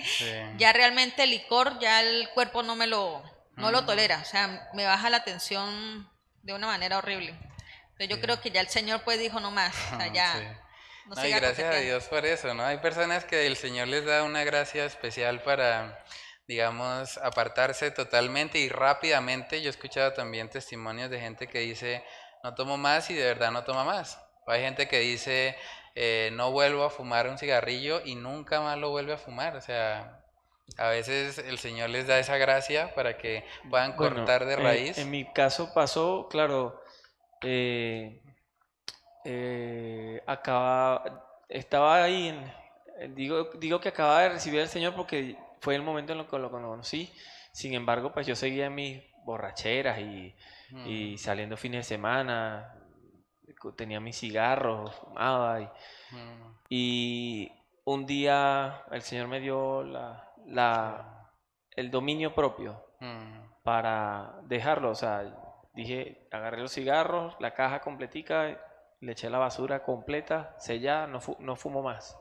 ya realmente el licor, ya el cuerpo no me lo, no lo tolera. O sea, me baja la tensión de una manera horrible. Entonces yo creo que ya el Señor pues dijo no más. O sea, ya... No, gracias a Dios por eso, ¿no? Hay personas que el Señor les da una gracia especial para digamos, apartarse totalmente y rápidamente. Yo he escuchado también testimonios de gente que dice, no tomo más y de verdad no toma más. hay gente que dice, eh, no vuelvo a fumar un cigarrillo y nunca más lo vuelve a fumar. O sea, a veces el Señor les da esa gracia para que puedan cortar de raíz. en mi caso pasó, claro, eh, eh, acaba, estaba ahí, en, digo, digo que acababa de recibir al Señor porque fue el momento en el que lo conocí. Sin embargo, pues yo seguía en mis borracheras y, y saliendo fines de semana, tenía mis cigarros, fumaba y, mm. y un día el Señor me dio la, la el dominio propio mm. para dejarlo, o sea, dije, agarré los cigarros, la caja completica, le eché la basura completa, sellada, no, no fumo más.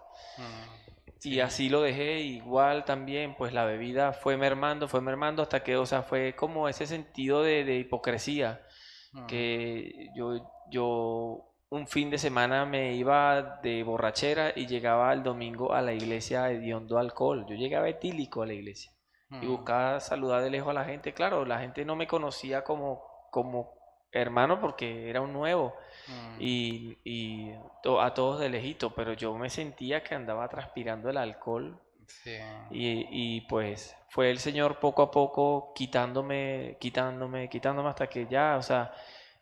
Y así lo dejé, igual también, pues la bebida fue mermando, fue mermando hasta que, o sea, fue como ese sentido de, hipocresía. mm. que yo, yo un fin de semana me iba de borrachera y llegaba el domingo a la iglesia hediondo alcohol. Yo llegaba etílico a la iglesia y mm. buscaba saludar de lejos a la gente. Claro, la gente no me conocía como, como hermano porque era un nuevo mm. y, y a todos de lejito, pero yo me sentía que andaba transpirando el alcohol y, y, pues fue el Señor poco a poco quitándome, quitándome, quitándome hasta que ya, o sea,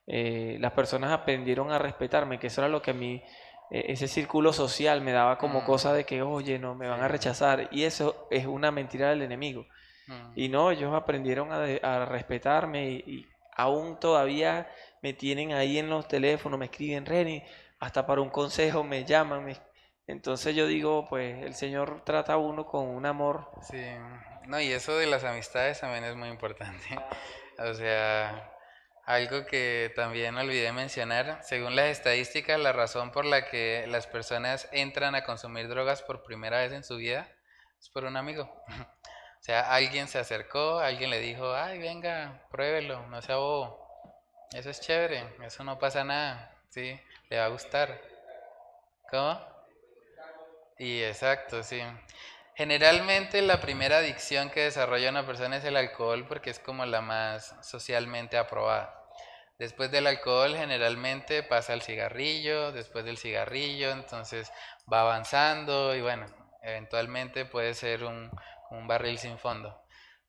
eh, las personas aprendieron a respetarme, que eso era lo que a mí, eh, ese círculo social me daba como mm. cosa de que, oye, no, me van a rechazar. Y eso es una mentira del enemigo. Mm. Y no, ellos aprendieron a, a respetarme y, aún todavía me tienen ahí en los teléfonos, me escriben, Reni, hasta para un consejo me llaman, me, entonces yo digo, pues el Señor trata a uno con un amor. Sí, no, y eso de las amistades también es muy importante. O sea, algo que también olvidé mencionar, según las estadísticas, la razón por la que las personas entran a consumir drogas por primera vez en su vida es por un amigo. Sea, alguien se acercó, alguien le dijo, ay, venga, pruébelo, no sea bobo. Eso es chévere, eso no pasa nada, ¿sí? Le va a gustar. ¿Cómo? Y exacto, sí. Generalmente la primera adicción que desarrolla una persona es el alcohol porque es como la más socialmente aprobada. Después del alcohol generalmente pasa al cigarrillo, después del cigarrillo, entonces va avanzando y bueno, eventualmente puede ser un, un barril sin fondo.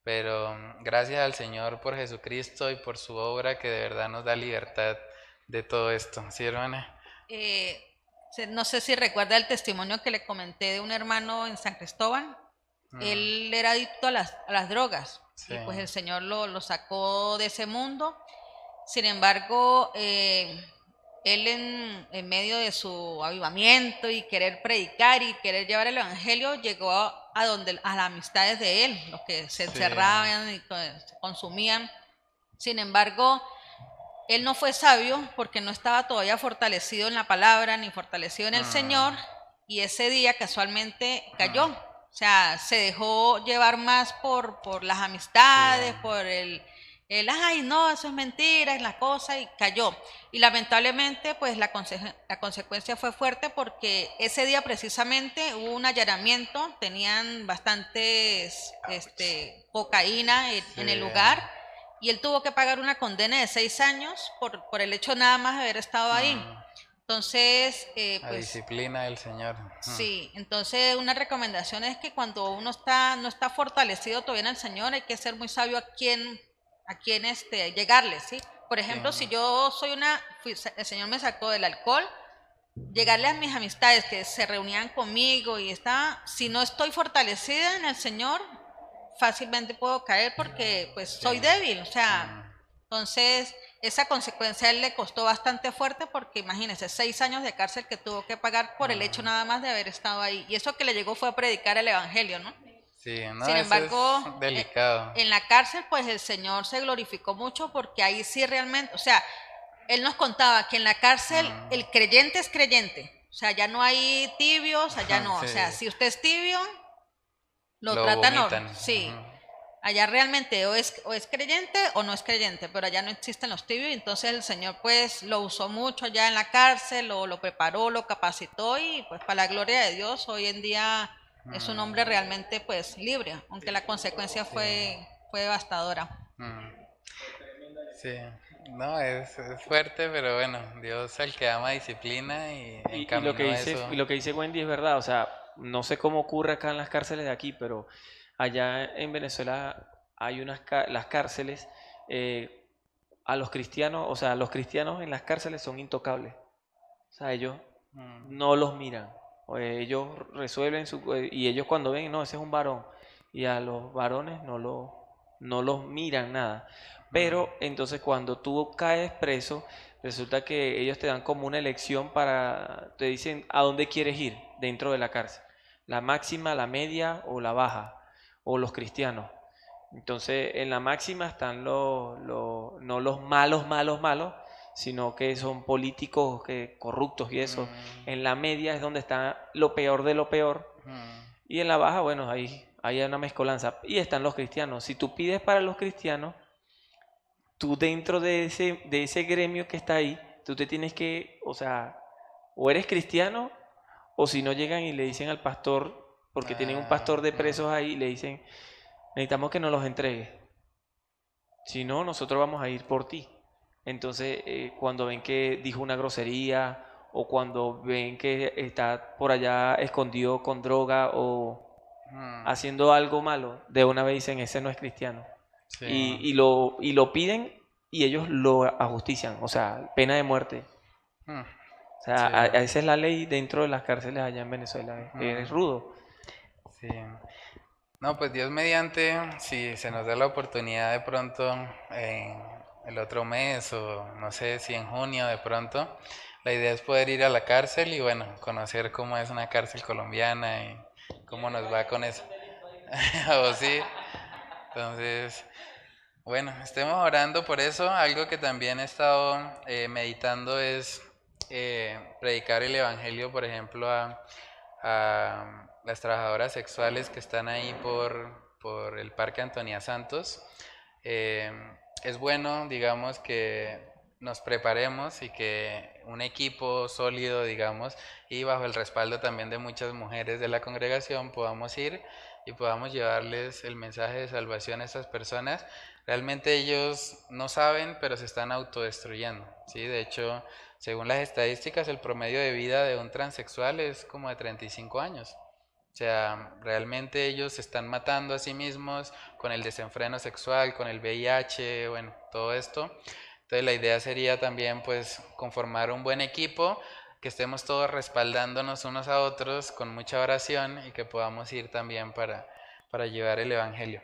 Pero mm, gracias al Señor por Jesucristo y por su obra que de verdad nos da libertad de todo esto. ¿Sí, hermana? Eh, no sé si recuerda el testimonio que le comenté de un hermano en San Cristóbal. Mm. Él era adicto a las, a las drogas y pues el Señor lo, lo, sacó de ese mundo. Sin embargo, eh, él en, en, medio de su avivamiento y querer predicar y querer llevar el Evangelio, llegó a, a donde, a las amistades de él, los que se encerraban y consumían. Sin embargo, él no fue sabio porque no estaba todavía fortalecido en la palabra ni fortalecido en el ah. Señor y ese día casualmente cayó. Ah. O sea, se dejó llevar más por, por las amistades, por el, el, ay, no, eso es mentira, es la cosa, y cayó. Y lamentablemente, pues la, la consecuencia fue fuerte porque ese día precisamente hubo un allanamiento, tenían bastantes este, cocaína en el lugar y él tuvo que pagar una condena de seis años por, por el hecho nada más de haber estado ahí. Mm. Entonces, eh, pues, la disciplina del Señor. Sí, entonces una recomendación es que cuando uno está no está fortalecido todavía en el Señor, hay que ser muy sabio a quién a quién este llegarle, ¿sí? Por ejemplo, si yo soy una el Señor me sacó del alcohol, llegarle a mis amistades que se reunían conmigo y está, si no estoy fortalecida en el Señor, fácilmente puedo caer porque pues soy débil, o sea, entonces esa consecuencia a él le costó bastante fuerte porque imagínese, seis años de cárcel que tuvo que pagar por el hecho nada más de haber estado ahí. Y eso que le llegó fue a predicar el Evangelio, ¿no? Sí, no, Sin embargo, es delicado. en la cárcel pues el Señor se glorificó mucho porque ahí sí realmente, o sea, él nos contaba que en la cárcel el creyente es creyente. O sea, ya no hay tibios, allá no. O sea, si usted es tibio, lo, tratan, sí. Allá realmente o es, o es creyente o no es creyente, pero allá no existen los tibios, entonces el Señor pues lo usó mucho allá en la cárcel, lo, lo preparó, lo capacitó y pues para la gloria de Dios hoy en día es un hombre realmente pues libre, aunque la consecuencia fue, fue devastadora. Sí, no, es, fuerte, pero bueno, Dios es el que ama disciplina y, y, lo que dice, y lo que dice Wendy es verdad, o sea, no sé cómo ocurre acá en las cárceles de aquí, pero allá en Venezuela hay unas las cárceles eh, a los cristianos, o sea, los cristianos en las cárceles son intocables. O sea, ellos mm. no los miran. Ellos resuelven su y ellos cuando ven, no, ese es un varón y a los varones no lo no los miran nada. Pero entonces cuando tú caes preso, resulta que ellos te dan como una elección para, te dicen a dónde quieres ir dentro de la cárcel la máxima, la media o la baja, o los cristianos. Entonces, en la máxima están los, no los malos, malos, malos, sino que son políticos que, corruptos y eso. Mm. En la media es donde está lo peor de lo peor. Mm. Y en la baja, bueno, ahí hay una mezcolanza. Y están los cristianos. Si tú pides para los cristianos, tú dentro de ese, de ese gremio que está ahí, tú te tienes que, o sea, o eres cristiano, o si no llegan y le dicen al pastor, porque tienen un pastor de presos ahí, le dicen, necesitamos que nos los entregue. Si no, nosotros vamos a ir por ti. Entonces, eh, cuando ven que dijo una grosería o cuando ven que está por allá escondido con droga o mm. haciendo algo malo, de una vez dicen, ese no es cristiano. Y, lo, y lo piden y ellos lo ajustician, o sea, pena de muerte. Mm. O sea, esa es la ley dentro de las cárceles allá en Venezuela, es rudo. Sí. No, pues Dios mediante, si se nos da la oportunidad de pronto en el otro mes o no sé si en junio de pronto, la idea es poder ir a la cárcel y bueno, conocer cómo es una cárcel colombiana y cómo nos va con eso. o sí. Entonces, bueno, estemos orando por eso. Algo que también he estado eh, meditando es eh, predicar el Evangelio, por ejemplo, a las trabajadoras sexuales que están ahí por, por el Parque Antonia Santos. Eh, es bueno, digamos, que nos preparemos y que un equipo sólido, digamos, y bajo el respaldo también de muchas mujeres de la congregación podamos ir y podamos llevarles el mensaje de salvación a estas personas. Realmente ellos no saben, pero se están autodestruyendo, ¿sí? De hecho, según las estadísticas, el promedio de vida de un transexual es como de 35 años. O sea, realmente ellos se están matando a sí mismos con el desenfreno sexual, con el VIH, bueno, todo esto. Entonces la idea sería también pues conformar un buen equipo, que estemos todos respaldándonos unos a otros con mucha oración y que podamos ir también para, para llevar el Evangelio.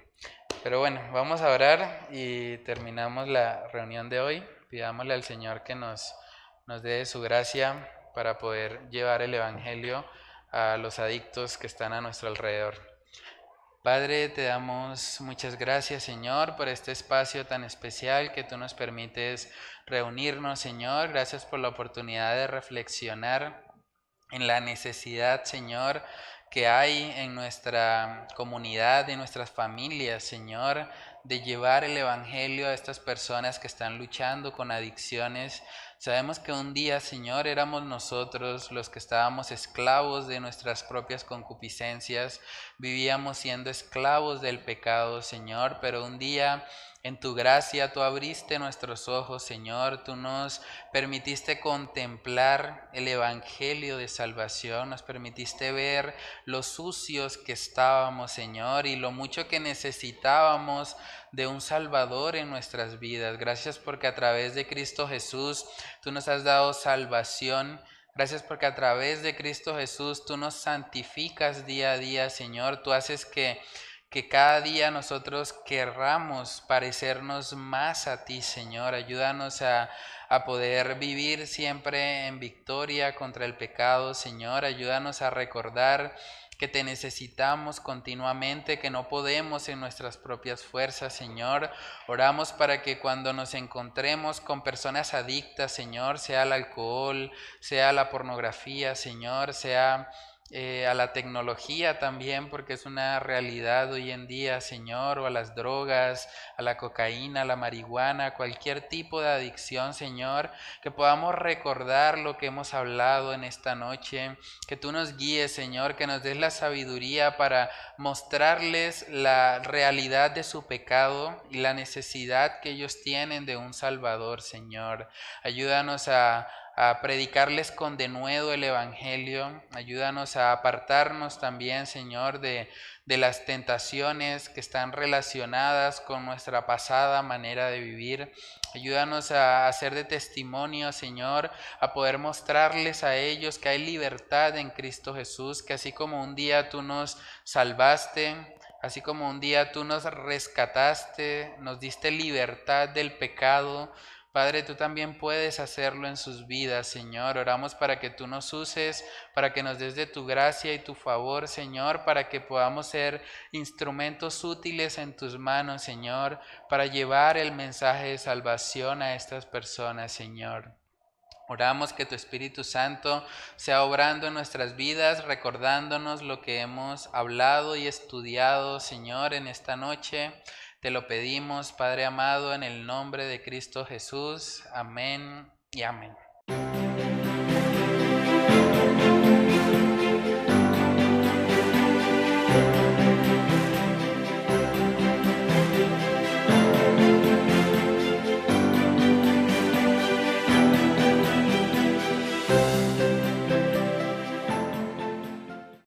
Pero bueno, vamos a orar y terminamos la reunión de hoy. Pidámosle al Señor que nos, nos dé su gracia para poder llevar el Evangelio a los adictos que están a nuestro alrededor. Padre, te damos muchas gracias, Señor, por este espacio tan especial que tú nos permites reunirnos, Señor. Gracias por la oportunidad de reflexionar en la necesidad, Señor, que hay en nuestra comunidad, en nuestras familias, Señor, de llevar el Evangelio a estas personas que están luchando con adicciones, Sabemos que un día, Señor, éramos nosotros los que estábamos esclavos de nuestras propias concupiscencias, vivíamos siendo esclavos del pecado, Señor, pero un día en tu gracia tú abriste nuestros ojos, Señor, tú nos permitiste contemplar el Evangelio de salvación, nos permitiste ver lo sucios que estábamos, Señor, y lo mucho que necesitábamos de un Salvador en nuestras vidas. Gracias porque a través de Cristo Jesús tú nos has dado salvación. Gracias porque a través de Cristo Jesús tú nos santificas día a día, Señor. Tú haces que, que cada día nosotros querramos parecernos más a ti, Señor. Ayúdanos a, a poder vivir siempre en victoria contra el pecado, Señor. Ayúdanos a recordar que te necesitamos continuamente, que no podemos en nuestras propias fuerzas, Señor. Oramos para que cuando nos encontremos con personas adictas, Señor, sea al alcohol, sea la pornografía, Señor, sea eh, a la tecnología también, porque es una realidad hoy en día, Señor, o a las drogas, a la cocaína, a la marihuana, cualquier tipo de adicción, Señor, que podamos recordar lo que hemos hablado en esta noche, que tú nos guíes, Señor, que nos des la sabiduría para mostrarles la realidad de su pecado y la necesidad que ellos tienen de un Salvador, Señor. Ayúdanos a a predicarles con denuedo el Evangelio. Ayúdanos a apartarnos también, Señor, de, de las tentaciones que están relacionadas con nuestra pasada manera de vivir. Ayúdanos a hacer de testimonio, Señor, a poder mostrarles a ellos que hay libertad en Cristo Jesús, que así como un día tú nos salvaste, así como un día tú nos rescataste, nos diste libertad del pecado, Padre, tú también puedes hacerlo en sus vidas, Señor. Oramos para que tú nos uses, para que nos des de tu gracia y tu favor, Señor, para que podamos ser instrumentos útiles en tus manos, Señor, para llevar el mensaje de salvación a estas personas, Señor. Oramos que tu Espíritu Santo sea obrando en nuestras vidas, recordándonos lo que hemos hablado y estudiado, Señor, en esta noche. Te lo pedimos, Padre amado, en el nombre de Cristo Jesús. Amén y amén.